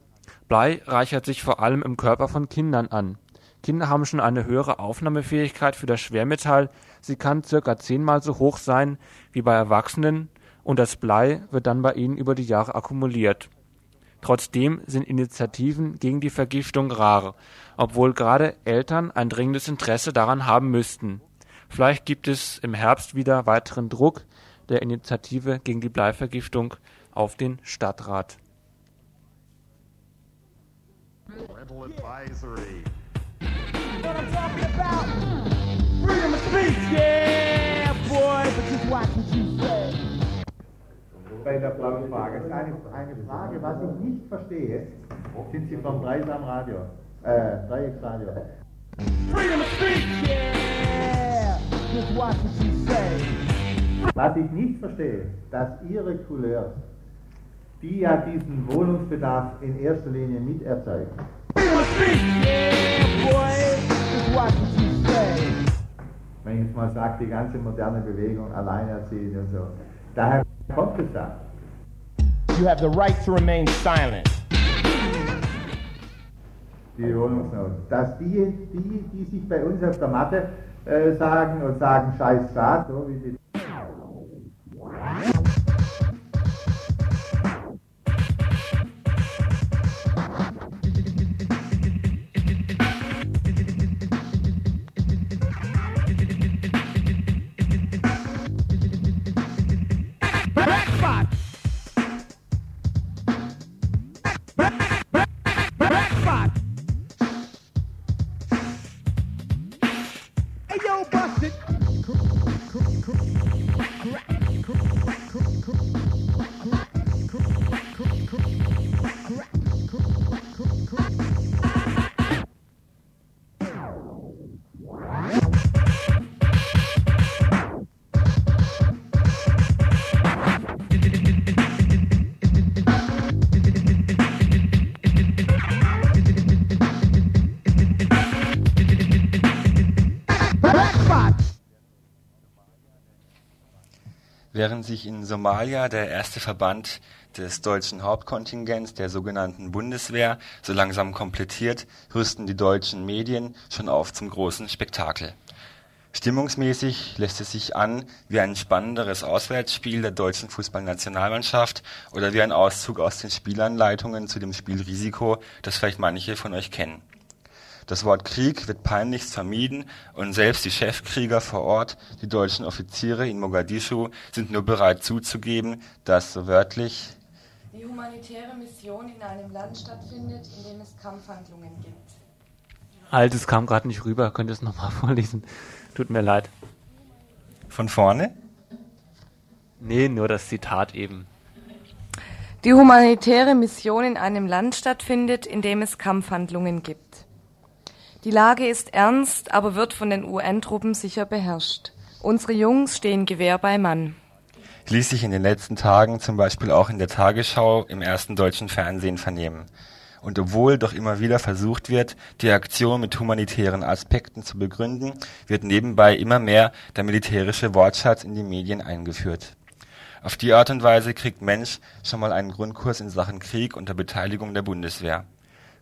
[SPEAKER 1] Blei reichert sich vor allem im Körper von Kindern an. Kinder haben schon eine höhere Aufnahmefähigkeit für das Schwermetall, sie kann circa zehnmal so hoch sein wie bei Erwachsenen und das Blei wird dann bei ihnen über die Jahre akkumuliert. Trotzdem sind Initiativen gegen die Vergiftung rar, obwohl gerade Eltern ein dringendes Interesse daran haben müssten. Vielleicht gibt es im Herbst wieder weiteren Druck der Initiative gegen die Bleivergiftung auf den Stadtrat.
[SPEAKER 2] Bei der blauen Frage. Das ist eine, eine Frage, was ich nicht verstehe. Sind Sie vom Dreisam Radio? Äh, Dreiecksradio.
[SPEAKER 3] Freedom of speech, yeah, just watch what you say.
[SPEAKER 2] Was ich nicht verstehe, dass Ihre Couleurs, die ja diesen Wohnungsbedarf in erster Linie miterzeugen, wenn ich jetzt mal sage, die ganze moderne Bewegung, alleinerziehend und so, daher kommt es da.
[SPEAKER 11] You have the right to remain silent.
[SPEAKER 2] die Wohnungsnot. Dass die, die, die sich bei uns auf der Matte äh, sagen und sagen, scheiß Staat, so wie die
[SPEAKER 6] Während sich in Somalia der erste Verband des deutschen Hauptkontingents der sogenannten Bundeswehr so langsam komplettiert, rüsten die deutschen Medien schon auf zum großen Spektakel. Stimmungsmäßig lässt es sich an wie ein spannenderes Auswärtsspiel der deutschen Fußballnationalmannschaft oder wie ein Auszug aus den Spielanleitungen zu dem Spiel Risiko, das vielleicht manche von euch kennen. Das Wort Krieg wird peinlichst vermieden und selbst die Chefkrieger vor Ort, die deutschen Offiziere in Mogadischu, sind nur bereit zuzugeben, dass so wörtlich
[SPEAKER 14] die humanitäre Mission in einem Land stattfindet, in dem es Kampfhandlungen gibt.
[SPEAKER 1] Halt, es kam gerade nicht rüber. Könnt ihr es nochmal (laughs) vorlesen? Tut mir leid.
[SPEAKER 6] von vorne
[SPEAKER 1] Nee, nur das Zitat eben.
[SPEAKER 14] Die humanitäre Mission in einem Land stattfindet, in dem es Kampfhandlungen gibt. Die Lage ist ernst, aber wird von den UN-Truppen sicher beherrscht. Unsere Jungs stehen Gewehr bei Mann.
[SPEAKER 6] ließ sich in den letzten Tagen zum Beispiel auch in der Tagesschau im ersten deutschen Fernsehen vernehmen. Und obwohl doch immer wieder versucht wird, die Aktion mit humanitären Aspekten zu begründen, wird nebenbei immer mehr der militärische Wortschatz in die Medien eingeführt. Auf die Art und Weise kriegt Mensch schon mal einen Grundkurs in Sachen Krieg unter Beteiligung der Bundeswehr.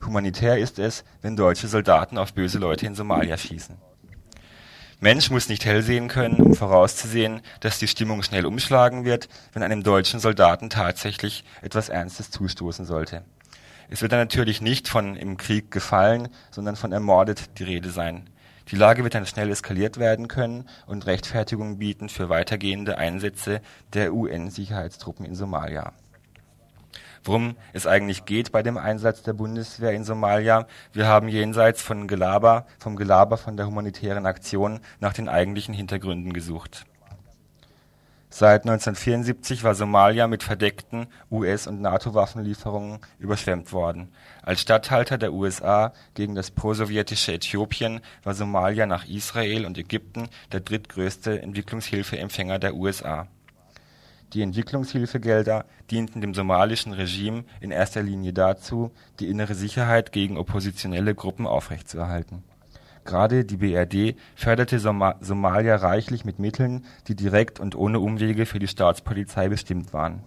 [SPEAKER 6] Humanitär ist es, wenn deutsche Soldaten auf böse Leute in Somalia schießen. Mensch muss nicht hell sehen können, um vorauszusehen, dass die Stimmung schnell umschlagen wird, wenn einem deutschen Soldaten tatsächlich etwas Ernstes zustoßen sollte. Es wird dann natürlich nicht von im Krieg gefallen, sondern von ermordet die Rede sein. Die Lage wird dann schnell eskaliert werden können und Rechtfertigung bieten für weitergehende Einsätze der UN-Sicherheitstruppen in Somalia. Worum es eigentlich geht bei dem Einsatz der Bundeswehr in Somalia, wir haben jenseits von Gelaber, vom Gelaber von der humanitären Aktion nach den eigentlichen Hintergründen gesucht. Seit 1974 war Somalia mit verdeckten US- und NATO-Waffenlieferungen überschwemmt worden. Als Statthalter der USA gegen das prosowjetische Äthiopien war Somalia nach Israel und Ägypten der drittgrößte Entwicklungshilfeempfänger der USA. Die Entwicklungshilfegelder dienten dem somalischen Regime in erster Linie dazu, die innere Sicherheit gegen oppositionelle Gruppen aufrechtzuerhalten. Gerade die BRD förderte Soma Somalia reichlich mit Mitteln, die direkt und ohne Umwege für die Staatspolizei bestimmt waren.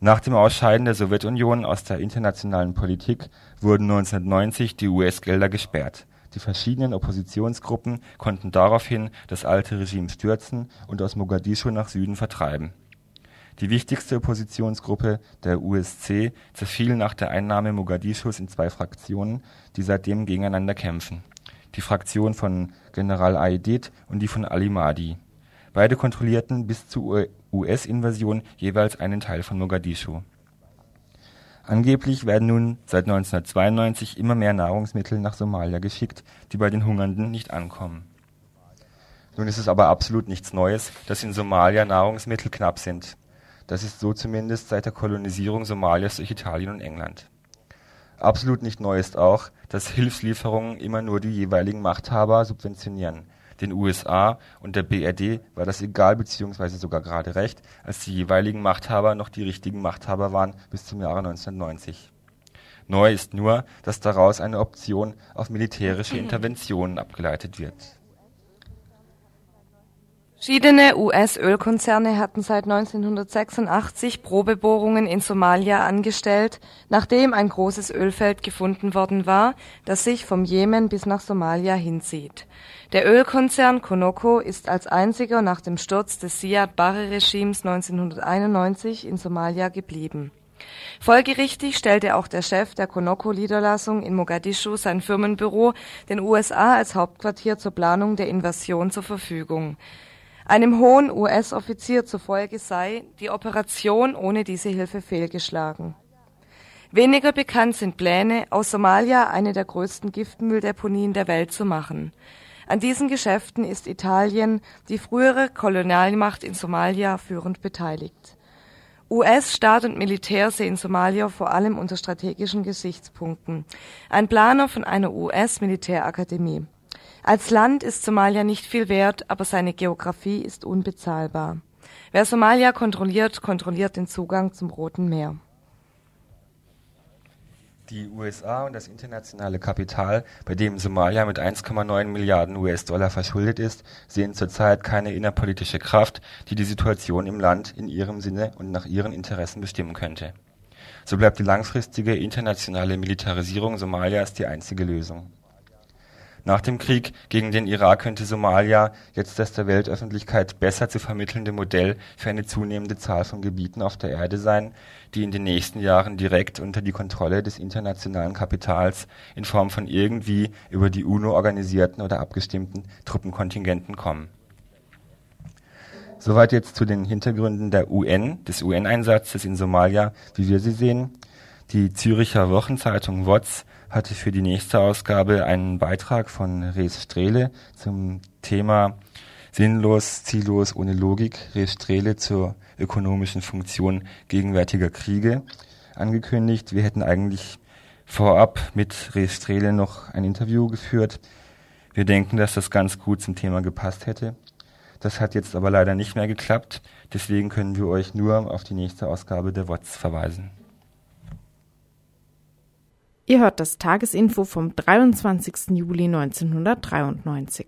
[SPEAKER 6] Nach dem Ausscheiden der Sowjetunion aus der internationalen Politik wurden 1990 die US-Gelder gesperrt. Die verschiedenen Oppositionsgruppen konnten daraufhin das alte Regime stürzen und aus Mogadischu nach Süden vertreiben. Die wichtigste Oppositionsgruppe, der USC, zerfiel nach der Einnahme Mogadischus in zwei Fraktionen, die seitdem gegeneinander kämpfen. Die Fraktion von General Aidid und die von Ali Mahdi. Beide kontrollierten bis zur US-Invasion jeweils einen Teil von Mogadischu. Angeblich werden nun seit 1992 immer mehr Nahrungsmittel nach Somalia geschickt, die bei den Hungernden nicht ankommen. Nun ist es aber absolut nichts Neues, dass in Somalia Nahrungsmittel knapp sind. Das ist so zumindest seit der Kolonisierung Somalias durch Italien und England. Absolut nicht neu ist auch, dass Hilfslieferungen immer nur die jeweiligen Machthaber subventionieren. Den USA und der BRD war das egal bzw. sogar gerade recht, als die jeweiligen Machthaber noch die richtigen Machthaber waren bis zum Jahre 1990. Neu ist nur, dass daraus eine Option auf militärische Interventionen abgeleitet wird.
[SPEAKER 14] Verschiedene US-Ölkonzerne hatten seit 1986 Probebohrungen in Somalia angestellt, nachdem ein großes Ölfeld gefunden worden war, das sich vom Jemen bis nach Somalia hinzieht. Der Ölkonzern Conoco ist als einziger nach dem Sturz des Siad Barre-Regimes 1991 in Somalia geblieben. Folgerichtig stellte auch der Chef der Conoco-Niederlassung in Mogadischu sein Firmenbüro den USA als Hauptquartier zur Planung der Invasion zur Verfügung. Einem hohen US-Offizier zufolge sei die Operation ohne diese Hilfe fehlgeschlagen. Weniger bekannt sind Pläne, aus Somalia eine der größten Giftmülldeponien der Welt zu machen. An diesen Geschäften ist Italien, die frühere Kolonialmacht in Somalia, führend beteiligt. US-Staat und Militär sehen Somalia vor allem unter strategischen Gesichtspunkten. Ein Planer von einer US-Militärakademie. Als Land ist Somalia nicht viel wert, aber seine Geografie ist unbezahlbar. Wer Somalia kontrolliert, kontrolliert den Zugang zum Roten Meer.
[SPEAKER 6] Die USA und das internationale Kapital, bei dem Somalia mit 1,9 Milliarden US-Dollar verschuldet ist, sehen zurzeit keine innerpolitische Kraft, die die Situation im Land in ihrem Sinne und nach ihren Interessen bestimmen könnte. So bleibt die langfristige internationale Militarisierung Somalias die einzige Lösung. Nach dem Krieg gegen den Irak könnte Somalia jetzt das der Weltöffentlichkeit besser zu vermittelnde Modell für eine zunehmende Zahl von Gebieten auf der Erde sein, die in den nächsten Jahren direkt unter die Kontrolle des internationalen Kapitals in Form von irgendwie über die UNO organisierten oder abgestimmten Truppenkontingenten kommen. Soweit jetzt zu den Hintergründen der UN, des UN-Einsatzes in Somalia, wie wir sie sehen. Die Züricher Wochenzeitung WOTS hatte für die nächste Ausgabe einen Beitrag von Rees Strehle zum Thema Sinnlos, ziellos, ohne Logik, Rees Strehle zur ökonomischen Funktion gegenwärtiger Kriege angekündigt. Wir hätten eigentlich vorab mit Rees Strehle noch ein Interview geführt. Wir denken, dass das ganz gut zum Thema gepasst hätte. Das hat jetzt aber leider nicht mehr geklappt. Deswegen können wir euch nur auf die nächste Ausgabe der WOTS verweisen.
[SPEAKER 4] Ihr hört das Tagesinfo vom 23. Juli 1993.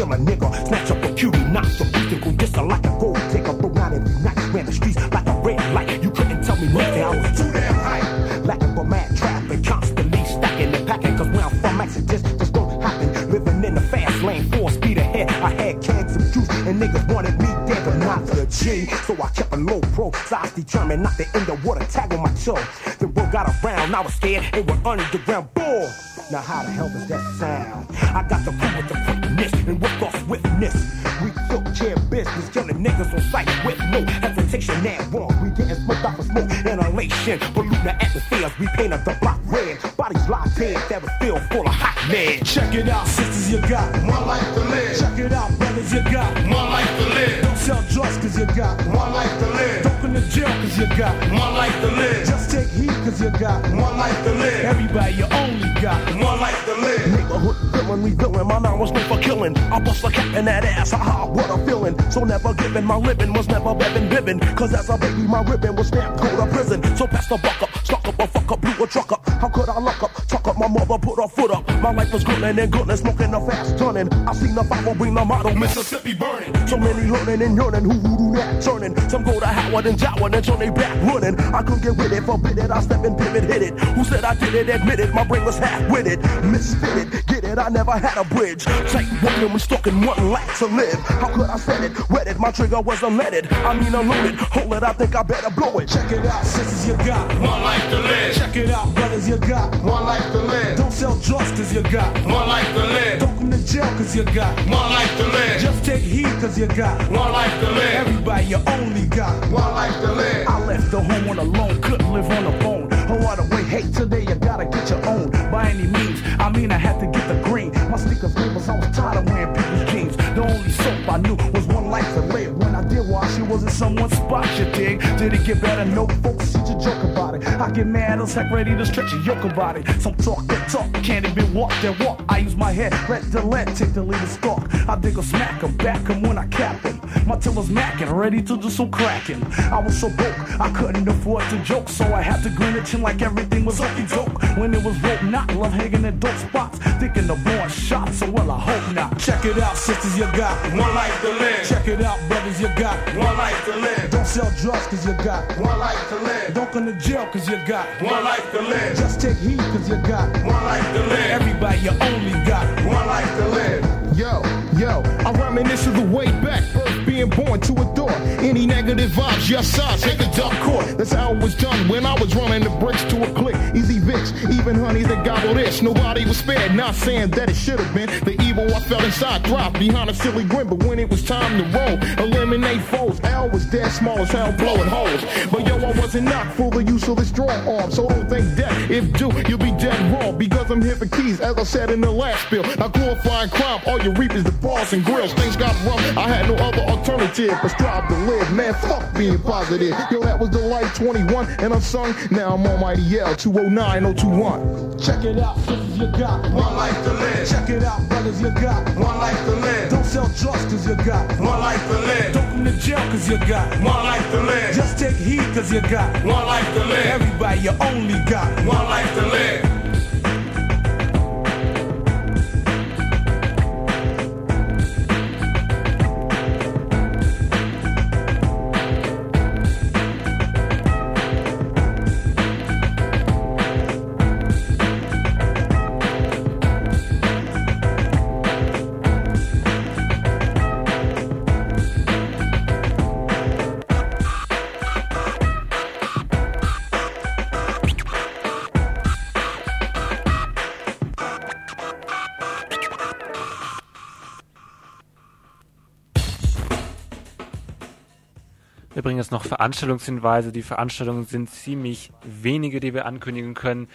[SPEAKER 15] And a nigga. Snatch up a cutie, knock some beast go just like a gold digger. Broke out every night, ran the streets like a red light. You couldn't tell me nothing, I was too damn high. Lacking for mad traffic, constantly stacking and packing. Cause where I'm from, accidents just don't happen. Living in the fast lane, four speed ahead. I had kegs of juice and niggas wanted me dead, but not the G. So I kept a low pro, was determined not to end the water tag on my toe. The word got around, I was scared, and went underground. Boom! Now how the hell does that sound? I got the proof with the quickness and with the swiftness. We took care business, killing niggas on sight with no hesitation and wrong. We getting smoked off of smoke inhalation, polluting the atmosphere. We painted the block red. Bodies locked in, that was filled full of hot men.
[SPEAKER 16] Check it out, sisters, you got
[SPEAKER 15] one life to live.
[SPEAKER 16] Check it out, brothers, you got
[SPEAKER 15] One life to live.
[SPEAKER 16] Don't sell drugs, cause you got
[SPEAKER 15] One life to live.
[SPEAKER 16] Don't go to jail, cause you got
[SPEAKER 15] One life to live.
[SPEAKER 16] Just take heed, cause you got
[SPEAKER 15] One life to live.
[SPEAKER 16] Everybody, you only got
[SPEAKER 15] One life to live. Neighborhood villain, villain. My mind was made for killing. I bust a cap in that ass. Haha, what a feeling. So never giving. My living was never bebbing, bibbing. Cause as a baby, my ribbon was stamped go to prison. So pass the buck up, stuck up a fuck up, blew a truck up. How could I luck up? Tuck up my mother, put her foot up. My life was good and goodness, smoking a fast turning. I seen the Bible bring the motto, Mississippi burning. So many learning and yearning, who do that turning? Some go to Howard and Joward and turn they back running. I couldn't get with it, forbid it. I step and pivot, hit it. Who said I did it? Admit it. My brain was half with it. Misfitted, it? I never had a bridge. Tight woman was stuck in one life to live. How could I set it? Wet it, my trigger was unleaded. I mean unloaded. Hold it, I think I better blow it.
[SPEAKER 16] Check it out, sisters, you got
[SPEAKER 15] One life to live.
[SPEAKER 16] Check it out, brothers, you got
[SPEAKER 15] One life to live.
[SPEAKER 16] Don't sell drugs, cause you got
[SPEAKER 15] One life to live.
[SPEAKER 16] Don't come to jail, cause you got
[SPEAKER 15] One life to live.
[SPEAKER 16] Just take heed, cause you got
[SPEAKER 15] One life to live.
[SPEAKER 16] Everybody, you only got
[SPEAKER 15] One life to live.
[SPEAKER 16] I left the home on a loan, couldn't live on a bone. Oh, a way, hey, today you gotta get your own. By any means, I mean, I had to get the green. My sneakers neighbors, I was tired of wearing people's jeans. The only soap I knew was life to live. When I did wash, it was in someone's spot, you dig? Did it get better? No, folks, you joke about it. I get mad as heck, ready to stretch a yoke about it. Some talk that talk, can't even walk that walk. I use my head, let the lead take the lead and stalk. I dig a smack 'em, back 'em when I cap 'em. My tiller's macking, ready to do some cracking. I was so broke, I couldn't afford to joke, so I had to grin at chin like everything was okey doke. When it was rope not, love hanging in dope spots, thinking of blowing shots, so well I hope not. Check it out, sisters, you got
[SPEAKER 15] One life to live.
[SPEAKER 16] Check it out, brothers, you got
[SPEAKER 15] One life to live.
[SPEAKER 16] Don't sell drugs, cause you got
[SPEAKER 15] One life to live.
[SPEAKER 16] Don't go to jail, cause you got
[SPEAKER 15] One life to live.
[SPEAKER 16] Just take heed, cause you got
[SPEAKER 15] One life to live.
[SPEAKER 16] Everybody, you only got
[SPEAKER 15] One life to live.
[SPEAKER 17] Yo, yo, I reminisce of the way back, first being born to a door. Any negative vibes, yes, I take a dark court. That's how it was done when I was running the bricks to a click. Easy Vicks, even honeys that gobble this. Nobody was spared, not saying that it should have been. The evil I felt inside dropped behind a silly grin, but when it was time to roll, eliminate foes. L was dead small as hell, blowing holes. But yo, I wasn't knocked for the use of the strong arm, so don't think that if do, you'll be dead wrong. Because I'm here for keys, as I said in the last bill. Not glorifying crime, all you reap is the bars and grills. Things got rough, I had no other alternative but strive to live. Man, fuck being positive. Yo, that was the life 21 and I'm sung. Now I'm on Mighty L 209021.
[SPEAKER 16] Check it out, sisters, you got
[SPEAKER 15] One life to live.
[SPEAKER 16] Check it out, brothers, you got
[SPEAKER 15] One life to live.
[SPEAKER 16] Don't sell drugs, cause you got
[SPEAKER 15] One life to live.
[SPEAKER 16] Don't come to jail, cause you got
[SPEAKER 15] One life to live.
[SPEAKER 16] Just take heed, cause you got
[SPEAKER 15] One life to live.
[SPEAKER 16] Everybody, you only got
[SPEAKER 15] One life to live.
[SPEAKER 1] Noch Veranstaltungshinweise. Die Veranstaltungen sind ziemlich wenige, die wir ankündigen können.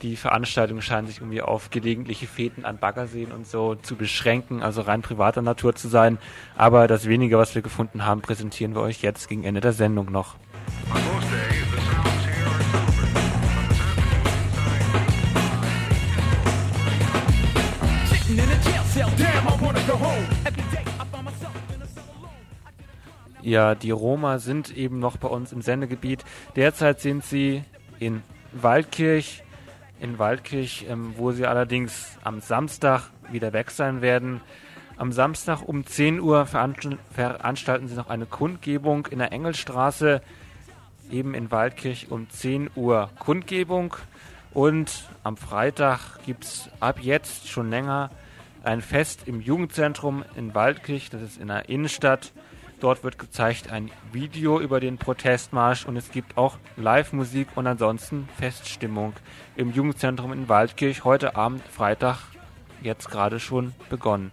[SPEAKER 1] Die Veranstaltungen scheinen sich irgendwie auf gelegentliche Feten an Baggerseen und so zu beschränken, also rein privater Natur zu sein. Aber das wenige, was wir gefunden haben, präsentieren wir euch jetzt gegen Ende der Sendung noch.
[SPEAKER 16] Damn, I wanna go home.
[SPEAKER 1] Ja, die Roma sind eben noch bei uns im Sendegebiet. Derzeit sind sie in Waldkirch, in Waldkirch, ähm, wo sie allerdings am Samstag wieder weg sein werden. Am Samstag um 10 Uhr veranstalt- veranstalten sie noch eine Kundgebung in der Engelstraße, eben in Waldkirch um 10 Uhr Kundgebung. Und am Freitag gibt es ab jetzt schon länger ein Fest im Jugendzentrum in Waldkirch, das ist in der Innenstadt. Dort wird gezeigt ein Video über den Protestmarsch und es gibt auch Live-Musik und ansonsten Feststimmung im Jugendzentrum in Waldkirch heute Abend, Freitag, jetzt gerade schon begonnen.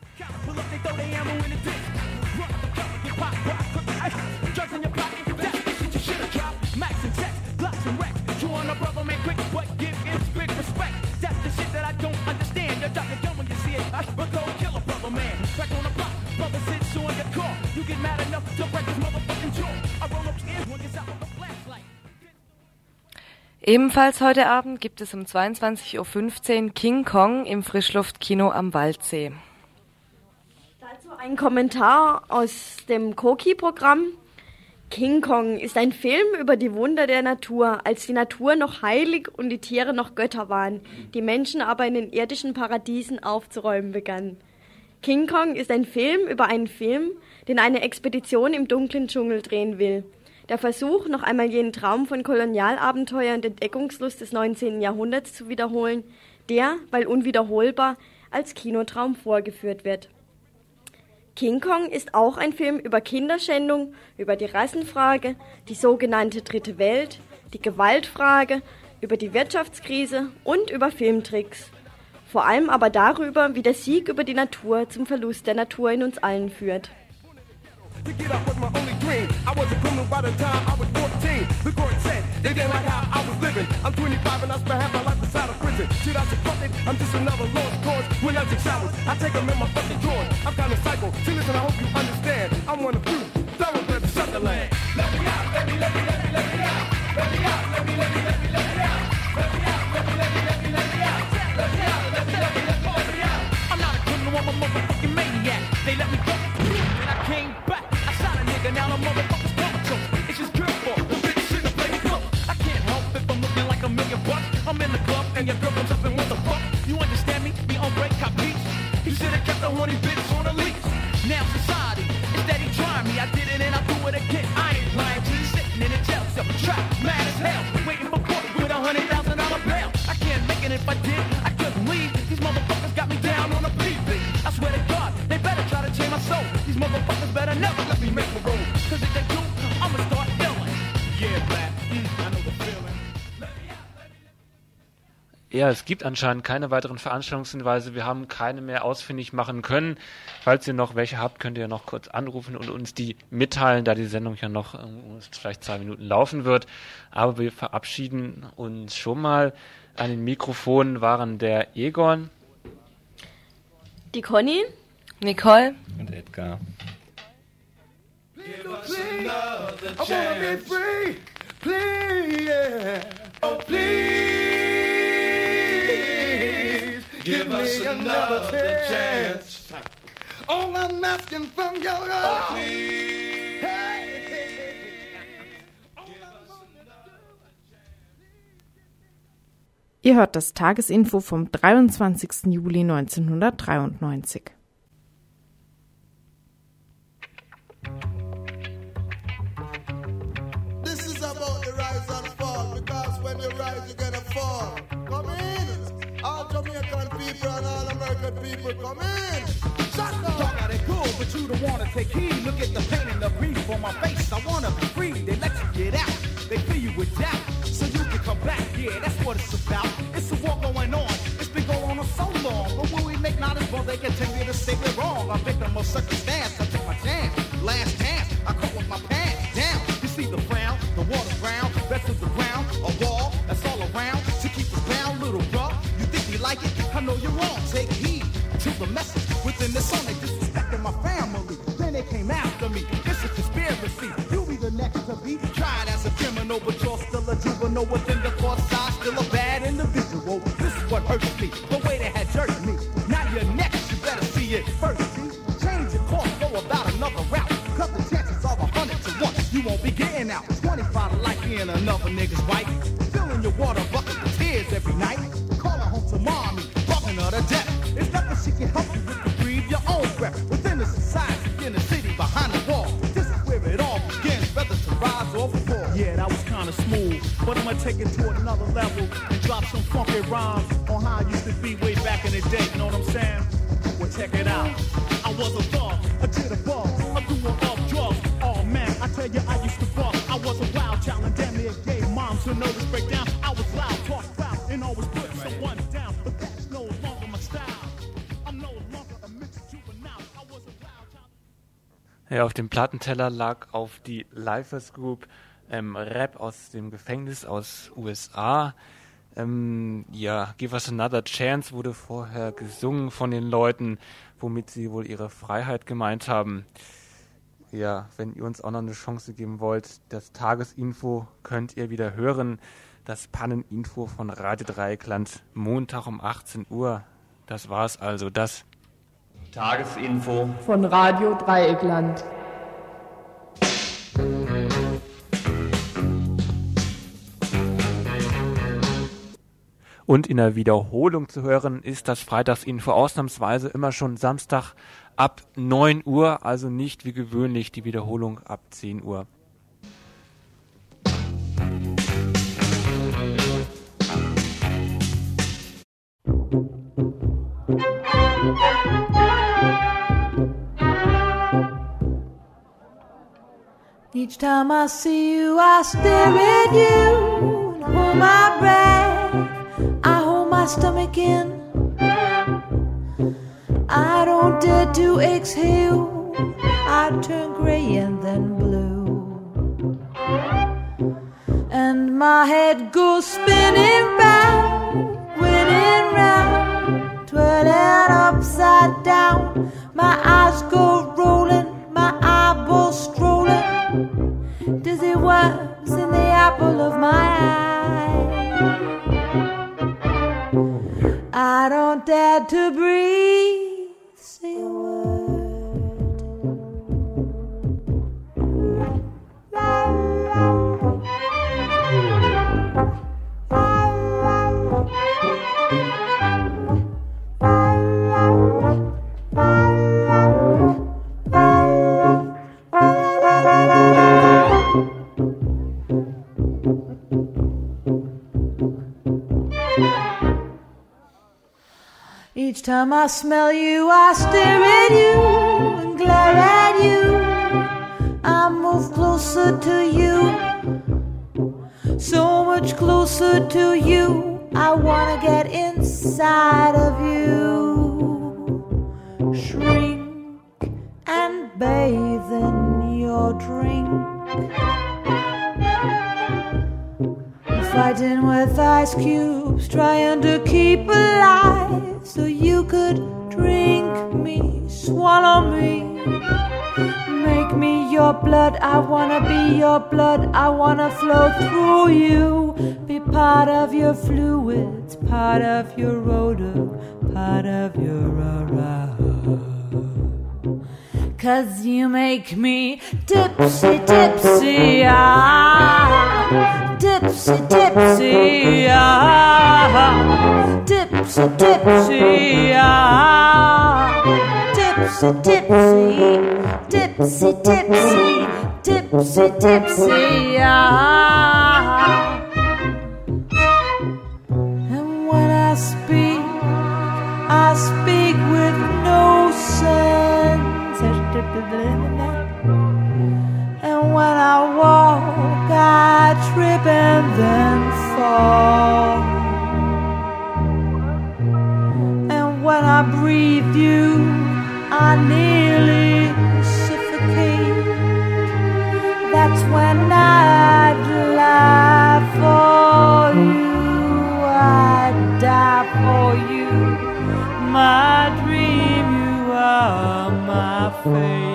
[SPEAKER 14] Ebenfalls heute Abend gibt es um 22.15 Uhr King Kong im Frischluftkino am Waldsee.
[SPEAKER 5] Dazu ein Kommentar aus dem Koki-Programm. King Kong ist ein Film über die Wunder der Natur, als die Natur noch heilig und die Tiere noch Götter waren, die Menschen aber in den irdischen Paradiesen aufzuräumen begannen. King Kong ist ein Film über einen Film, den eine Expedition im dunklen Dschungel drehen will. Der Versuch, noch einmal jenen Traum von Kolonialabenteuer und Entdeckungslust des 19. Jahrhunderts zu wiederholen, der, weil unwiederholbar, als Kinotraum vorgeführt wird. King Kong ist auch ein Film über Kinderschändung, über die Rassenfrage, die sogenannte Dritte Welt, die Gewaltfrage, über die Wirtschaftskrise und über Filmtricks. Vor allem aber darüber, wie der Sieg über die Natur zum Verlust der Natur in uns allen führt.
[SPEAKER 15] To get up was my only dream. I was a criminal by the time I was 14. The court said they didn't like how I was living. I'm 25 and I spent half my life inside of prison. Should I support it? I'm just another lost cause. When I take showers, I take them in my fucking drawers. I'm kind of psycho. See, listen, I hope you understand. I'm one of you. Thoroughbred shut the land. Let me out, let let me, let me, let me out.
[SPEAKER 1] Ja, es gibt anscheinend keine weiteren Veranstaltungshinweise. Wir haben keine mehr ausfindig machen können. Falls ihr noch welche habt, könnt ihr noch kurz anrufen und uns die mitteilen, da die Sendung ja noch äh, vielleicht zwei Minuten laufen wird. Aber wir verabschieden uns schon mal. An den Mikrofonen waren der Egon,
[SPEAKER 5] Die Conny,
[SPEAKER 14] Nicole
[SPEAKER 1] und Edgar.
[SPEAKER 18] Give us another chance. I wanna be free, please, yeah. Oh, please, give us another chance. All I'm asking from your love, please.
[SPEAKER 4] Ihr hört das Tagesinfo vom 23. Juli 1993.
[SPEAKER 18] American people, come in. Shut up.
[SPEAKER 3] Y'all got it cool, but you don't wanna take heed. Look at the pain and the grief on my face. I wanna be free. They let you get out. They fill you with doubt, so you can come back. Yeah, that's what it's about. It's a war going on. It's been going on so long. But when we make knowledge, well, they continue to say we're wrong. A victim of circumstance. I took my chance. Last
[SPEAKER 1] auf dem Plattenteller lag auf die Lifers Group ähm, Rap aus dem Gefängnis aus USA. Ähm, ja, Give Us Another Chance wurde vorher gesungen von den Leuten, womit sie wohl ihre Freiheit gemeint haben. Ja, wenn ihr uns auch noch eine Chance geben wollt, das Tagesinfo könnt ihr wieder hören. Das Panneninfo von Radio Dreieckland, Montag um 18 Uhr. Das war's also, das
[SPEAKER 19] Tagesinfo
[SPEAKER 20] von Radio Dreieckland.
[SPEAKER 1] Und in der Wiederholung zu hören ist das Freitagsinfo ausnahmsweise immer schon Samstag ab 9 Uhr, also nicht wie gewöhnlich die Wiederholung ab 10 Uhr.
[SPEAKER 21] Each time I see you, I stare at you and hold my breath. My stomach in. I don't dare to exhale. I turn gray and then blue. And my head goes spinning round, spinning round, twirling upside down. My eyes go rolling, my eyeballs strolling. Dizzy worms in the apple of my eye. I don't dare to breathe, say a word. Each time I smell you, I stare at you and glare at you. I move closer to you, so much closer to you. I wanna get inside of you, shrink and bathe in your drink. Fighting with ice cubes, trying to keep alive so you could drink me, swallow me. Make me your blood, I wanna be your blood, I wanna flow through you. Be part of your fluids, part of your odor, part of your aura. Cause you make me tipsy, tipsy, ah dipsy, dipsy, ah, dipsy, dipsy, ah, dipsy, dipsy, dipsy, dipsy, dipsy, dipsy, ah. And when I speak, I speak with no sense when I walk, I trip and then fall. And when I breathe you, I nearly suffocate. That's when I'd lie for you, I'd die for you. My dream, you are my fate.